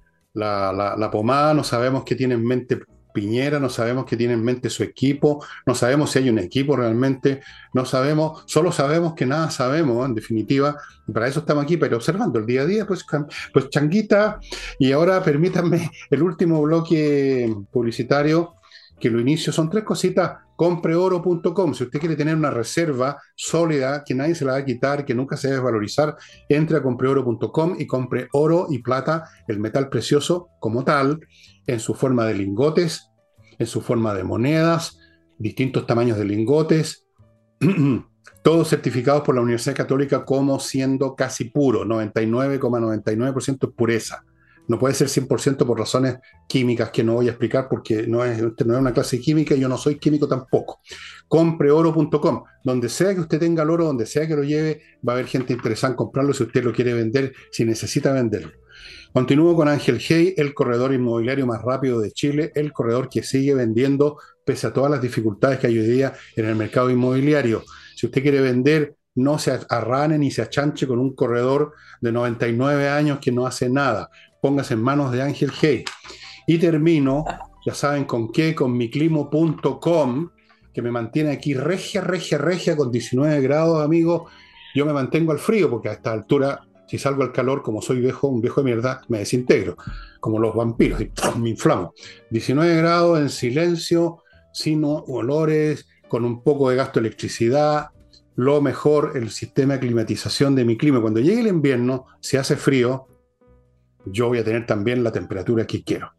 la, pomada, no sabemos qué tiene en mente Piñera, no sabemos qué tiene en mente su equipo, no sabemos si hay un equipo realmente, no sabemos, solo sabemos que nada sabemos, en definitiva, para eso estamos aquí, pero observando el día a día, pues, pues changuita, y ahora permítanme el último bloque publicitario, que lo inicio, son tres cositas, compreoro.com, si usted quiere tener una reserva sólida, que nadie se la va a quitar, que nunca se debe valorizar, entre a compreoro.com y compre oro y plata, el metal precioso como tal, en su forma de lingotes, en su forma de monedas, distintos tamaños de lingotes, todos certificados por la Universidad Católica como siendo casi puro, 99,99% pureza. No puede ser 100% por razones químicas que no voy a explicar porque no es, no es una clase química y yo no soy químico tampoco. Compreoro.com. Donde sea que usted tenga el oro, donde sea que lo lleve, va a haber gente interesada en comprarlo si usted lo quiere vender, si necesita venderlo. Continúo con Ángel Hey, el corredor inmobiliario más rápido de Chile, el corredor que sigue vendiendo pese a todas las dificultades que hay hoy día en el mercado inmobiliario. Si usted quiere vender, no se arrane ni se achanche con un corredor de 99 años que no hace nada. Póngase en manos de Ángel Hey. Y termino, ya saben con qué, con miclimo.com, que me mantiene aquí regia, regia, regia, con 19 grados, amigos. Yo me mantengo al frío porque a esta altura si salgo al calor, como soy viejo, un viejo de mierda, me desintegro, como los vampiros, y me inflamo. 19 grados en silencio, sin olores, con un poco de gasto de electricidad, lo mejor, el sistema de climatización de mi clima. Cuando llegue el invierno, si hace frío, yo voy a tener también la temperatura que quiero.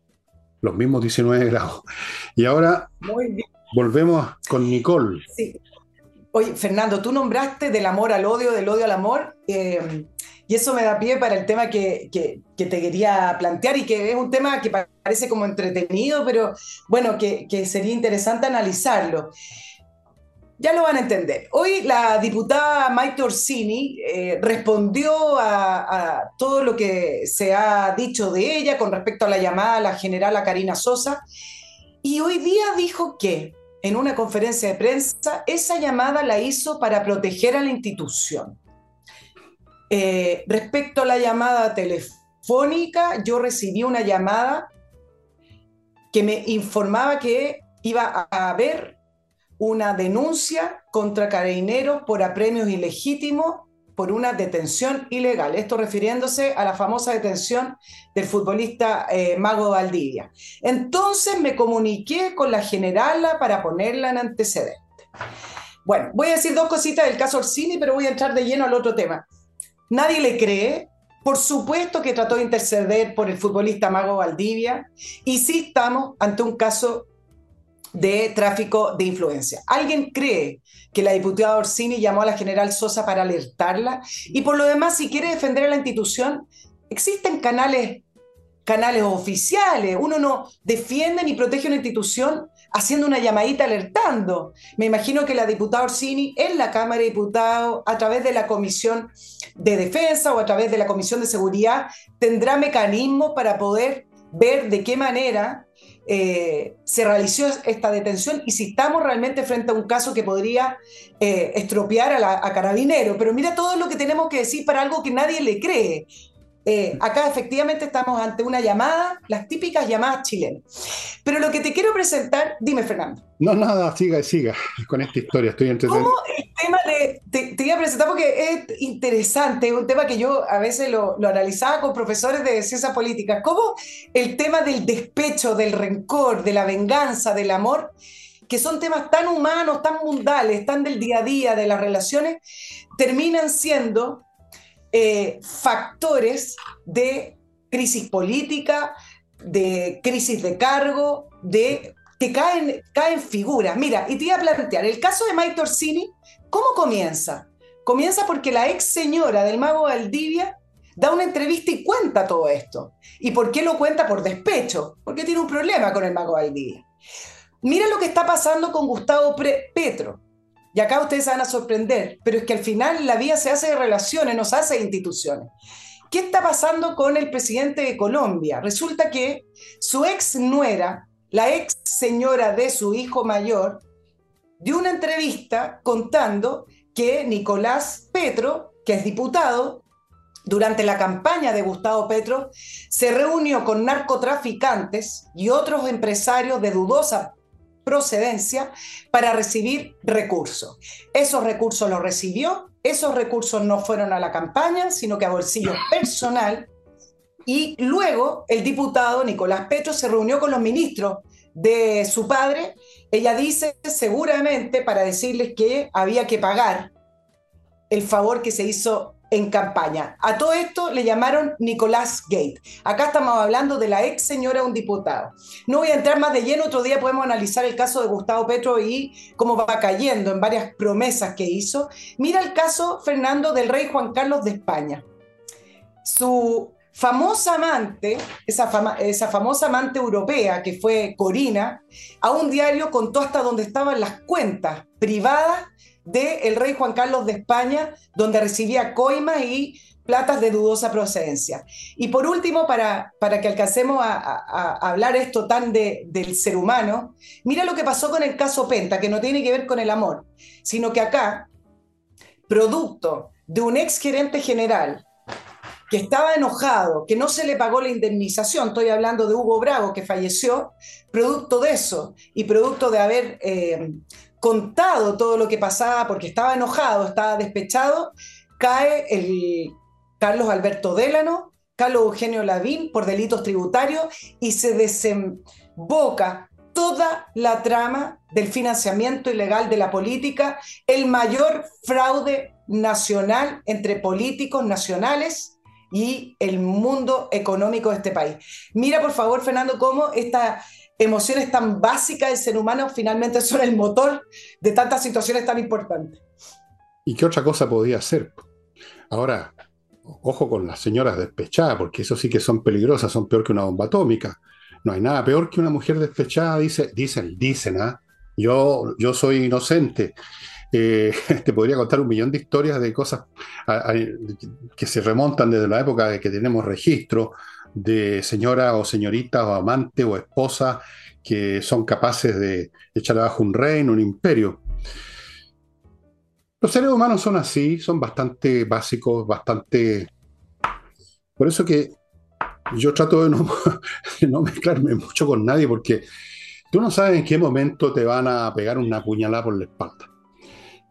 Los mismos 19 grados. Y ahora volvemos con Nicole. Sí. Oye, Fernando, tú nombraste del amor al odio, del odio al amor. Eh, y eso me da pie para el tema que, te quería plantear y que es un tema que parece como entretenido, pero bueno, que, sería interesante analizarlo. Ya lo van a entender. Hoy la diputada Maite Orsini eh, respondió a, todo lo que se ha dicho de ella con respecto a la llamada a la general Karina Sosa y hoy día dijo que en una conferencia de prensa esa llamada la hizo para proteger a la institución. Eh, respecto a la llamada telefónica, yo recibí una llamada que me informaba que iba a haber una denuncia contra carabineros por apremios ilegítimos por una detención ilegal. Esto refiriéndose a la famosa detención del futbolista eh, Mago Valdivia. Entonces me comuniqué con la generala para ponerla en antecedente. Bueno, voy a decir dos cositas del caso Orsini, pero voy a entrar de lleno al otro tema. Nadie le cree. Por supuesto que trató de interceder por el futbolista Mago Valdivia y sí estamos ante un caso de tráfico de influencia. ¿Alguien cree que la diputada Orsini llamó a la general Sosa para alertarla? Y por lo demás, si quiere defender a la institución, existen canales canales oficiales. Uno no defiende ni protege una institución haciendo una llamadita alertando. Me imagino que la diputada Orsini en la Cámara de Diputados, a través de la Comisión de Defensa o a través de la Comisión de Seguridad, tendrá mecanismos para poder ver de qué manera eh, se realizó esta detención y si estamos realmente frente a un caso que podría eh, estropear a, a Carabinero. Pero mira todo lo que tenemos que decir para algo que nadie le cree. Eh, acá efectivamente estamos ante una llamada, las típicas llamadas chilenas. Pero lo que te quiero presentar, dime Fernando. No, nada, siga, siga con esta historia, estoy entretenido. ¿Cómo el tema de, te, te, iba a presentar porque es interesante, es un tema que yo a veces lo, lo analizaba con profesores de ciencia política, cómo el tema del despecho, del rencor, de la venganza, del amor, que son temas tan humanos, tan mundales, tan del día a día, de las relaciones, terminan siendo eh, factores de crisis política, de crisis de cargo, de que caen, caen figuras. Mira, y te iba a plantear, el caso de Mike Torsini, ¿cómo comienza? Comienza porque la ex señora del mago Valdivia da una entrevista y cuenta todo esto. ¿Y por qué lo cuenta? Por despecho, porque tiene un problema con el mago Valdivia. Mira lo que está pasando con Gustavo Petro. Y acá ustedes se van a sorprender, pero es que al final la vida se hace de relaciones, no se hace de instituciones. ¿qué está pasando con el presidente de Colombia? Resulta que su ex nuera, la ex señora de su hijo mayor, dio una entrevista contando que Nicolás Petro, que es diputado, durante la campaña de Gustavo Petro, se reunió con narcotraficantes y otros empresarios de dudosa procedencia para recibir recursos. Esos recursos los recibió, esos recursos no fueron a la campaña, sino que a bolsillo personal. Y luego el diputado Nicolás Petro se reunió con los ministros de su padre. Ella dice seguramente para decirles que había que pagar el favor que se hizo en campaña. A todo esto le llamaron Nicolás Gate. Acá estamos hablando de la ex señora un diputado. No voy a entrar más de lleno, otro día podemos analizar el caso de Gustavo Petro y cómo va cayendo en varias promesas que hizo. Mira el caso, Fernando, del rey Juan Carlos de España. Su famosa amante, esa, esa famosa amante europea que fue Corina, a un diario contó hasta dónde estaban las cuentas privadas del rey Juan Carlos de España, donde recibía coimas y platas de dudosa procedencia. Y por último, para, para que alcancemos a, hablar esto tan de, del ser humano, mira lo que pasó con el caso Penta, que no tiene que ver con el amor, sino que acá, producto de un ex gerente general que estaba enojado, que no se le pagó la indemnización, estoy hablando de Hugo Bravo, que falleció, producto de eso y producto de haber eh, contado todo lo que pasaba porque estaba enojado, estaba despechado, cae el Carlos Alberto Délano, Carlos Eugenio Lavín por delitos tributarios y se desemboca toda la trama del financiamiento ilegal de la política, el mayor fraude nacional entre políticos nacionales y el mundo económico de este país. Mira, por favor, Fernando, cómo esta emociones tan básicas del ser humano finalmente son el motor de tantas situaciones tan importantes. ¿Y qué otra cosa podía hacer? Ahora, ojo con las señoras despechadas, porque eso sí que son peligrosas, son peor que una bomba atómica. No hay nada peor que una mujer despechada, dice, dicen, dicen, ¿ah? Yo, yo soy inocente. Eh, te podría contar un millón de historias de cosas que se remontan desde la época de que tenemos registro, de señora o señorita o amante o esposa que son capaces de echar abajo un reino, un imperio. Los seres humanos son así, son bastante básicos, bastante... Por eso que yo trato de no, de no mezclarme mucho con nadie, porque tú no sabes en qué momento te van a pegar una puñalada por la espalda.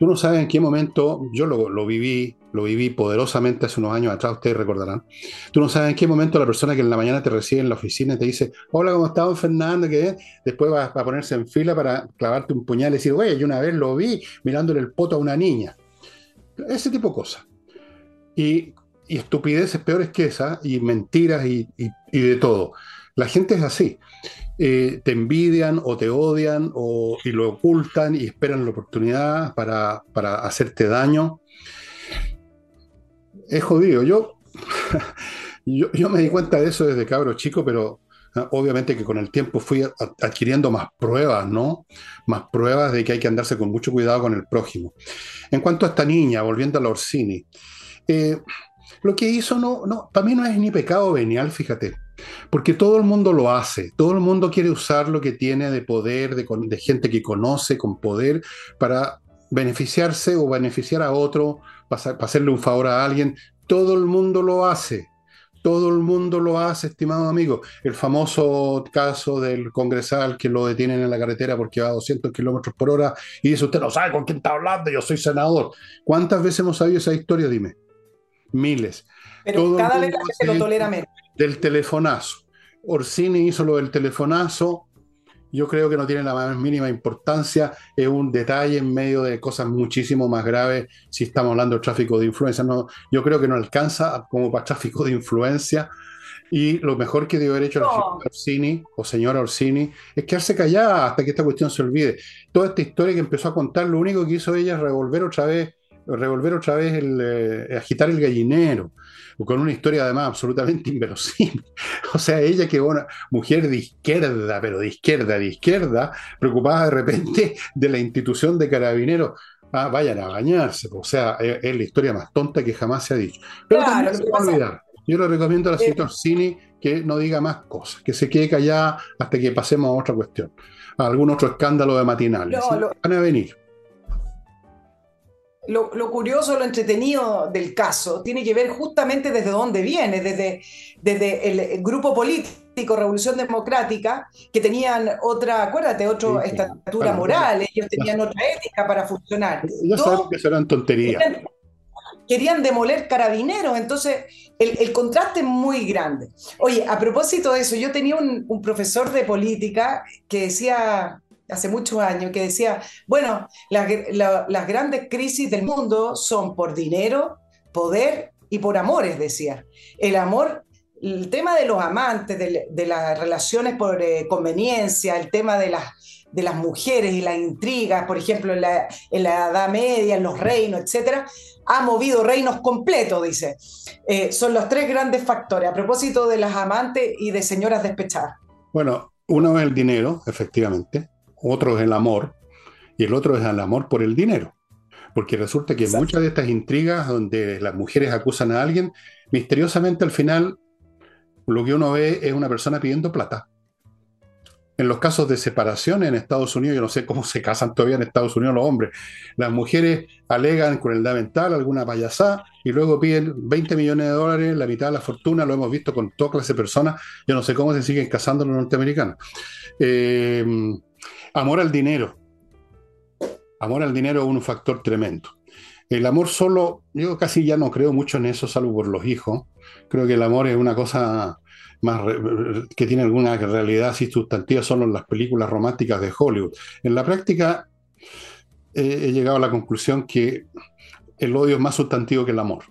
Tú no sabes en qué momento, yo lo, viví, lo viví poderosamente hace unos años atrás, ustedes recordarán. Tú no sabes en qué momento la persona que en la mañana te recibe en la oficina y te dice, hola, ¿cómo estás, Fernando? ¿Qué Después va a ponerse en fila para clavarte un puñal y decir, güey, yo una vez lo vi mirándole el poto a una niña. Ese tipo de cosas. Y, estupideces peores que esa, y mentiras y de todo. La gente es así. Eh, te envidian o te odian o, y lo ocultan y esperan la oportunidad para, hacerte daño. Es jodido. Yo, yo, me di cuenta de eso desde cabro chico, pero ah, obviamente que con el tiempo fui adquiriendo más pruebas, ¿no? Más pruebas de que hay que andarse con mucho cuidado con el prójimo. En cuanto a esta niña, volviendo a la Orsini, eh, lo que hizo no, no, para mí no es ni pecado venial, fíjate. Porque todo el mundo lo hace, todo el mundo quiere usar lo que tiene de poder, de, gente que conoce con poder para beneficiarse o beneficiar a otro, para, hacerle un favor a alguien. Todo el mundo lo hace. Todo el mundo lo hace, estimado amigo. El famoso caso del congresal que lo detienen en la carretera porque va a 200 kilómetros por hora y dice, usted no sabe con quién está hablando, yo soy senador. ¿Cuántas veces hemos sabido esa historia? Dime. Miles. Pero cada vez la gente lo tolera menos del telefonazo. Orsini hizo lo del telefonazo. Yo creo que no tiene la más mínima importancia. Es un detalle en medio de cosas muchísimo más graves si estamos hablando de tráfico de influencia. No, yo creo que no alcanza como para tráfico de influencia. Y lo mejor que debe haber hecho la señora Orsini o señora Orsini es quedarse callada hasta que esta cuestión se olvide. Toda esta historia que empezó a contar, lo único que hizo ella es revolver otra vez, revolver otra vez el, eh, agitar el gallinero con una historia además absolutamente inverosímil. O sea, ella que una mujer de izquierda, pero de izquierda, de izquierda, preocupada de repente de la institución de carabineros. Ah, vayan a bañarse, o sea, es, la historia más tonta que jamás se ha dicho. Pero también se va a olvidar. Yo le recomiendo a la señora Orsini que no diga más cosas, que se quede callada hasta que pasemos a otra cuestión, a algún otro escándalo de matinales. Van a venir. Lo, curioso, lo entretenido del caso tiene que ver justamente desde dónde viene, desde, desde el grupo político Revolución Democrática, que tenían otra, acuérdate, otra estatura moral, ellos tenían otra ética para funcionar. Ya sabemos que serán tonterías querían demoler carabineros, entonces el, contraste es muy grande. Oye, a propósito de eso, yo tenía un, profesor de política que decía, hace muchos años, que decía, bueno, las grandes crisis del mundo son por dinero, poder y por amores, decía. El amor el tema de los amantes, de, las relaciones por eh, conveniencia, el tema de las, mujeres y las intrigas, por ejemplo, en la, en la Edad Media, en los reinos, etcétera, ha movido reinos completos, dice. Eh, son los tres grandes factores a propósito de las amantes y de señoras despechadas. Bueno, uno es el dinero, efectivamente, otro es el amor y el otro es el amor por el dinero. Porque resulta que muchas de estas intrigas donde las mujeres acusan a alguien, misteriosamente al final lo que uno ve es una persona pidiendo plata. En los casos de separación en Estados Unidos, yo no sé cómo se casan todavía en Estados Unidos los hombres, las mujeres alegan crueldad mental, alguna payasá, y luego piden 20 millones de dólares, la mitad de la fortuna, lo hemos visto con toda clase de personas, yo no sé cómo se siguen casando los norteamericanos. Eh, amor al dinero. Amor al dinero es un factor tremendo. El amor solo, yo casi ya no creo mucho en eso, salvo por los hijos. Creo que el amor es una cosa más que tiene alguna realidad así sustantiva solo en las películas románticas de Hollywood. En la práctica he llegado a la conclusión que el odio es más sustantivo que el amor.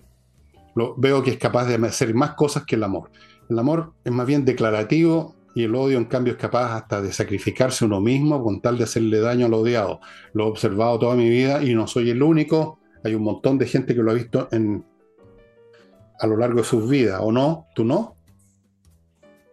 Lo, veo que es capaz de hacer más cosas que el amor. El amor es más bien declarativo y el odio en cambio es capaz hasta de sacrificarse uno mismo con tal de hacerle daño al odiado. Lo he observado toda mi vida y no soy el único. Hay un montón de gente que lo ha visto en, a lo largo de sus vidas, ¿o no? ¿Tú no?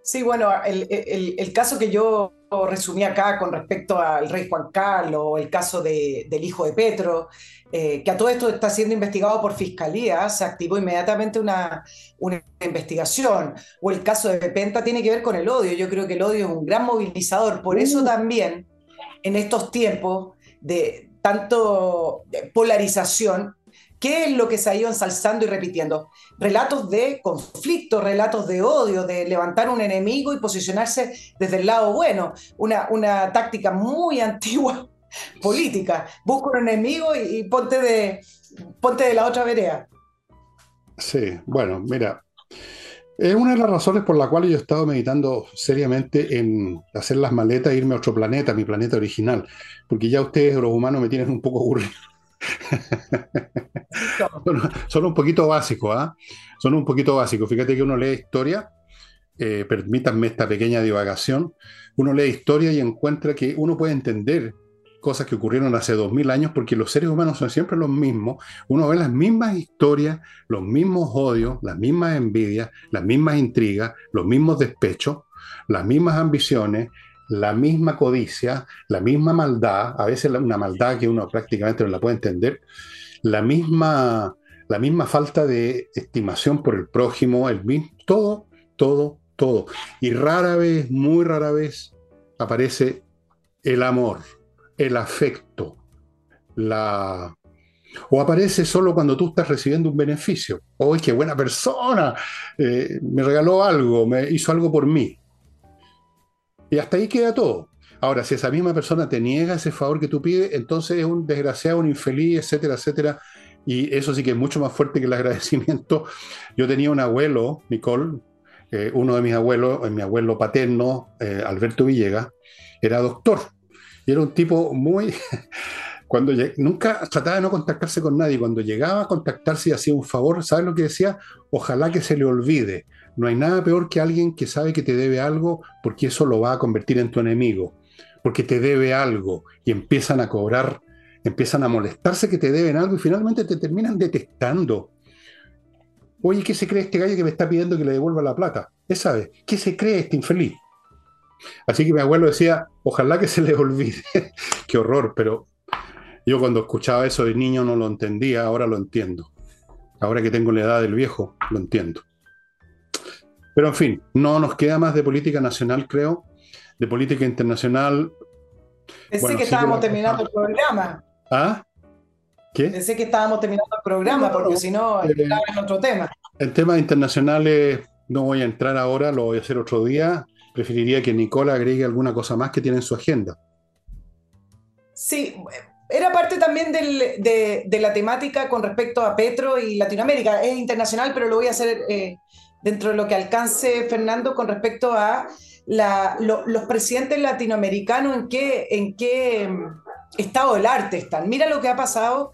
Sí, bueno, el, caso que yo resumí acá con respecto al rey Juan Carlos, el caso del hijo de Petro, eh, que a todo esto está siendo investigado por fiscalía, se activó inmediatamente una, una investigación, o el caso de Penta tiene que ver con el odio. Yo creo que el odio es un gran movilizador, por eso uh. también en estos tiempos de tanto polarización, ¿Qué es lo que se ha ido ensalzando y repitiendo? Relatos de conflicto, relatos de odio, de levantar un enemigo y posicionarse desde el lado bueno. Una, una táctica muy antigua política. Busca un enemigo y, ponte, de, ponte de la otra vereda. Sí, bueno, mira, es una de las razones por las cuales yo he estado meditando seriamente en hacer las maletas e irme a otro planeta, mi planeta original, porque ya ustedes, los humanos, me tienen un poco aburrido. son, un poquito básicos, ¿ah? Son un poquito básicos. Fíjate que uno lee historia, eh, permítanme esta pequeña divagación, uno lee historia y encuentra que uno puede entender cosas que ocurrieron hace dos mil años porque los seres humanos son siempre los mismos. Uno ve las mismas historias, los mismos odios, las mismas envidias, las mismas intrigas, los mismos despechos, las mismas ambiciones, la misma codicia, la misma maldad, a veces una maldad que uno prácticamente no la puede entender, la misma, la misma falta de estimación por el prójimo, el mismo, todo, todo, todo. Y rara vez, muy rara vez, aparece el amor, el afecto, la... O aparece solo cuando tú estás recibiendo un beneficio. ¡Oh, qué buena persona! Eh, me regaló algo, me hizo algo por mí. Y hasta ahí queda todo. Ahora, si esa misma persona te niega ese favor que tú pides, entonces es un desgraciado, un infeliz, etcétera, etcétera. Y eso sí que es mucho más fuerte que el agradecimiento. Yo tenía un abuelo, Nicole, eh, uno de mis abuelos, eh, mi abuelo paterno, eh, Alberto Villegas, era doctor. Y era un tipo muy... cuando nunca trataba de no contactarse con nadie. Cuando llegaba a contactarse y hacía un favor, ¿sabes lo que decía? Ojalá que se le olvide. No hay nada peor que alguien que sabe que te debe algo porque eso lo va a convertir en tu enemigo, porque te debe algo y empiezan a cobrar, empiezan a molestarse que te deben algo y finalmente te terminan detestando. Oye, ¿qué se cree este gallo que me está pidiendo que le devuelva la plata? ¿Qué sabe? ¿Qué se cree este infeliz? Así que mi abuelo decía, ojalá que se le olvide. Qué horror, pero yo cuando escuchaba eso de niño no lo entendía, ahora lo entiendo. Ahora que tengo la edad del viejo, lo entiendo. Pero en fin, no nos queda más de política nacional, creo. De política internacional. Pensé que estábamos terminando el programa. ¿Ah? ¿Qué? Pensé que estábamos terminando el programa, porque si no, eh, estaba en otro tema. En temas internacionales no voy a entrar ahora, lo voy a hacer otro día. Preferiría que Nicola agregue alguna cosa más que tiene en su agenda. Sí, era parte también de, la temática con respecto a Petro y Latinoamérica. Es internacional, pero lo voy a hacer eh, dentro de lo que alcance Fernando con respecto a los presidentes latinoamericanos, en qué, en qué mm, estado del arte están. Mira lo que ha pasado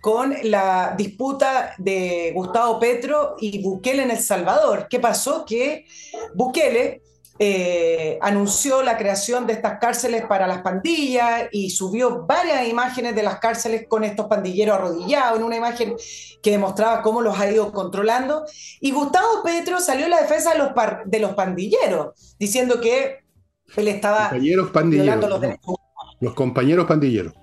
con la disputa de Gustavo Petro y Bukele en El Salvador. ¿Qué pasó? Que Bukele eh, anunció la creación de estas cárceles para las pandillas y subió varias imágenes de las cárceles con estos pandilleros arrodillados, en una imagen que demostraba cómo los ha ido controlando. Y Gustavo Petro salió en la defensa de los, de los pandilleros, diciendo que él estaba compañeros pandilleros, los Los compañeros pandilleros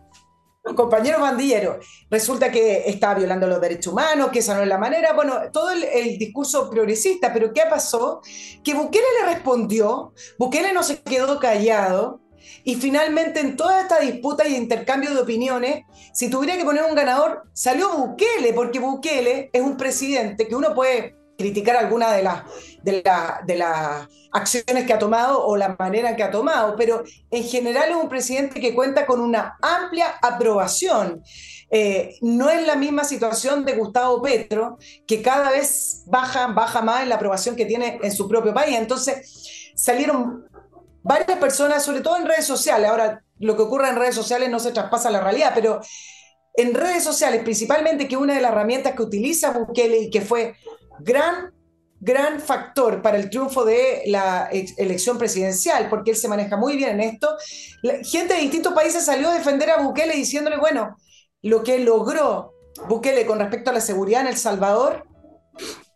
compañeros bandilleros, resulta que está violando los derechos humanos, que esa no es la manera, bueno, todo el, discurso progresista, pero ¿qué pasó? Que Bukele le respondió, Bukele no se quedó callado, y finalmente en toda esta disputa y intercambio de opiniones, si tuviera que poner un ganador, salió Bukele, porque Bukele es un presidente que uno puede criticar alguna de las de, de las acciones que ha tomado o la manera que ha tomado, pero en general es un presidente que cuenta con una amplia aprobación. Eh, no es la misma situación de Gustavo Petro, que cada vez baja, baja más en la aprobación que tiene en su propio país. Entonces, salieron varias personas, sobre todo en redes sociales. Ahora, lo que ocurre en redes sociales no se traspasa a la realidad, pero en redes sociales, principalmente, que una de las herramientas que utiliza Bukele y que fue gran, gran factor para el triunfo de la elección presidencial, porque él se maneja muy bien en esto. gente de distintos países salió a defender a Bukele diciéndole, bueno, lo que logró Bukele con respecto a la seguridad en El Salvador,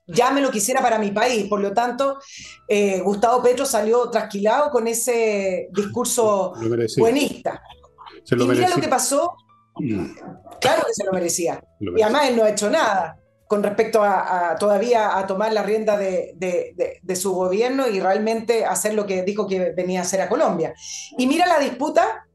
ya me lo quisiera para mi país. Por lo tanto, eh, Gustavo Petro salió trasquilado con ese discurso buenista. y mira lo que pasó. Mm. Claro que se lo merecía. Y además él no ha hecho nada con respecto a, todavía a tomar la rienda de, su gobierno y realmente hacer lo que dijo que venía a hacer a Colombia. Y mira la disputa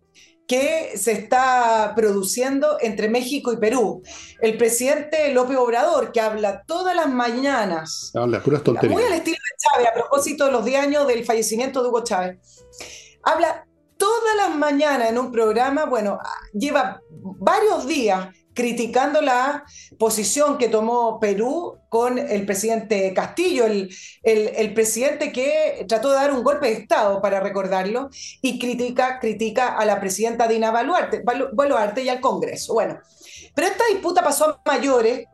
que se está produciendo entre México y Perú. El presidente López Obrador, que habla todas las mañanas, habla puras tonterías. muy al estilo de Chávez, a propósito de los 10 años del fallecimiento de Hugo Chávez, habla todas las mañanas en un programa, bueno, lleva varios días criticando la posición que tomó Perú con el presidente Castillo, el, el, presidente que trató de dar un golpe de Estado, para recordarlo, y critica, critica a la presidenta Dina Baluarte, Baluarte y al Congreso. Bueno, pero esta disputa pasó a mayores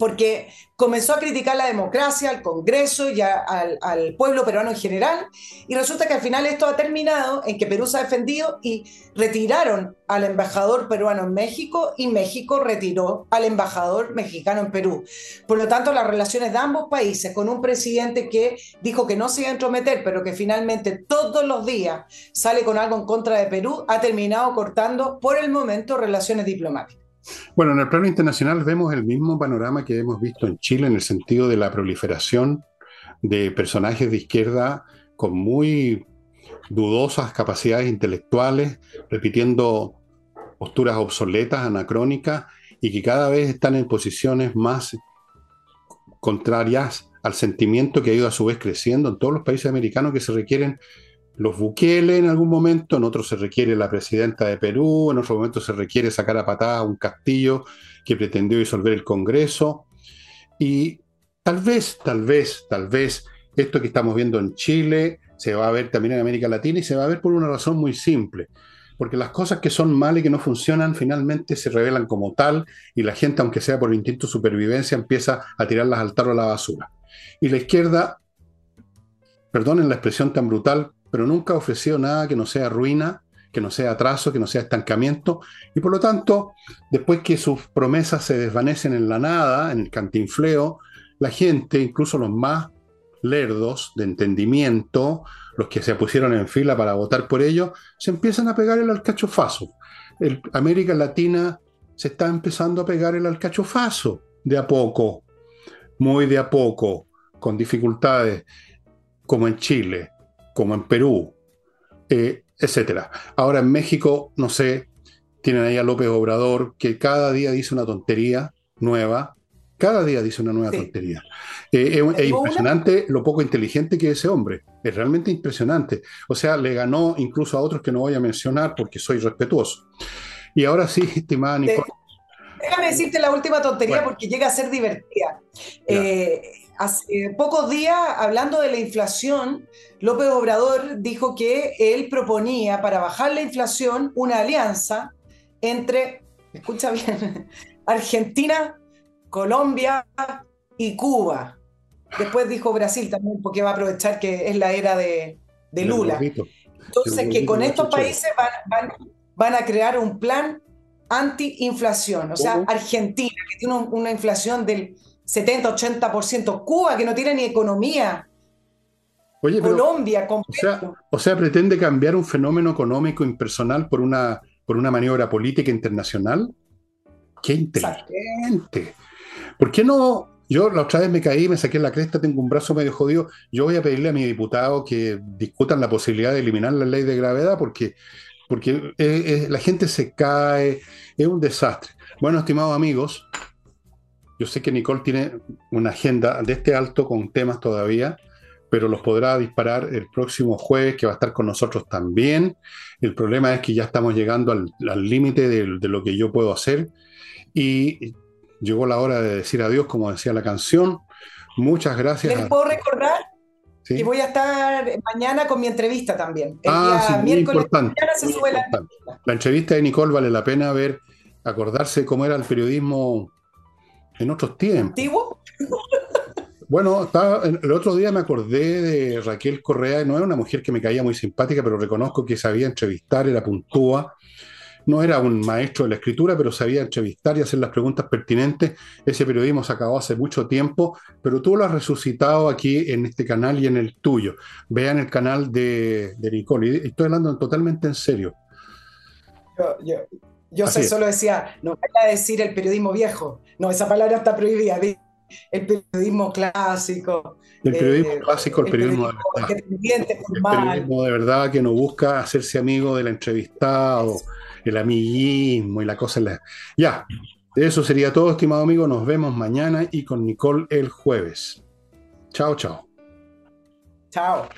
porque comenzó a criticar la democracia, al Congreso y al, pueblo peruano en general, y resulta que al final esto ha terminado en que Perú se ha defendido y retiraron al embajador peruano en México y México retiró al embajador mexicano en Perú. Por lo tanto, las relaciones de ambos países, con un presidente que dijo que no se iba a entrometer, pero que finalmente todos los días sale con algo en contra de Perú, ha terminado cortando por el momento relaciones diplomáticas. Bueno, en el plano internacional vemos el mismo panorama que hemos visto en Chile en el sentido de la proliferación de personajes de izquierda con muy dudosas capacidades intelectuales, repitiendo posturas obsoletas, anacrónicas, y que cada vez están en posiciones más contrarias al sentimiento que ha ido a su vez creciendo en todos los países americanos que se requieren los Bukele en algún momento, en otro se requiere la presidenta de Perú, en otro momento se requiere sacar a patada un castillo que pretendió disolver el Congreso. Y tal vez, tal vez, tal vez esto que estamos viendo en Chile se va a ver también en América Latina y se va a ver por una razón muy simple. Porque las cosas que son malas y que no funcionan finalmente se revelan como tal y la gente, aunque sea por instinto de supervivencia, empieza a tirarlas al tarro a la basura. Y la izquierda, perdonen la expresión tan brutal, pero nunca ha ofrecido nada que no sea ruina, que no sea atraso, que no sea estancamiento, y por lo tanto, después que sus promesas se desvanecen en la nada, en el cantinfleo, la gente, incluso los más lerdos de entendimiento, los que se pusieron en fila para votar por ellos, se empiezan a pegar el alcachofazo. América Latina se está empezando a pegar el alcachofazo de a poco, muy de a poco, con dificultades. como en Chile, como en Perú, eh, etcétera. Ahora en México, no sé, tienen ahí a López Obrador, que cada día dice una tontería nueva, cada día dice una nueva tontería. Eh, es, impresionante lo poco inteligente que es ese hombre, es realmente impresionante. O sea, le ganó incluso a otros que no voy a mencionar porque soy respetuoso. Y ahora sí, estimada Nicole. Déjame decirte la última tontería porque llega a ser divertida. Eh, hace pocos días, hablando de la inflación, López Obrador dijo que él proponía para bajar la inflación una alianza entre, escucha bien, Argentina, Colombia y Cuba. Después dijo Brasil también, porque va a aprovechar que es la era de, Lula. Entonces, que con estos países van, a crear un plan anti-inflación. O sea, Argentina, que tiene una inflación del 70-80%, Cuba, que no tiene ni economía. Colombia, o sea, o sea, pretende cambiar un fenómeno económico impersonal por una, por una maniobra política internacional. ¡Qué inteligente! ¿Por qué no? Yo la otra vez me caí, me saqué la cresta, tengo un brazo medio jodido. Yo voy a pedirle a mi diputado que discutan la posibilidad de eliminar la ley de gravedad porque, porque eh, eh, la gente se cae, es un desastre. Bueno, estimados amigos, yo sé que Nicole tiene una agenda de este alto con temas todavía, pero los podrá disparar el próximo jueves, que va a estar con nosotros también. El problema es que ya estamos llegando al límite de, de, lo que yo puedo hacer. Y llegó la hora de decir adiós, como decía la canción. Muchas gracias. ¿Les puedo recordar? Y voy a estar mañana con mi entrevista también. El ah, día miércoles importante, se sube la... la entrevista de Nicole vale la pena ver, acordarse cómo era el periodismo en otros tiempos. ¿Antiguo? Bueno, estaba, el otro día me acordé de Raquel Correa, no era una mujer que me caía muy simpática, pero reconozco que sabía entrevistar, era puntúa, no era un maestro de la escritura, pero sabía entrevistar y hacer las preguntas pertinentes. Ese periodismo se acabó hace mucho tiempo, pero tú lo has resucitado aquí en este canal y en el tuyo. Vean el canal de, de Nicole, y estoy hablando totalmente en serio. Yo, yo, solo decía, no vaya a decir el periodismo viejo, no, esa palabra está prohibida, el periodismo clásico. El periodismo eh, clásico, el, periodismo, de verdad. El periodismo de verdad que no busca hacerse amigo del entrevistado el amiguismo y la cosa. La... Ya, eso sería todo, estimado amigo. Nos vemos mañana y con Nicole el jueves. Chao, chao. Chao.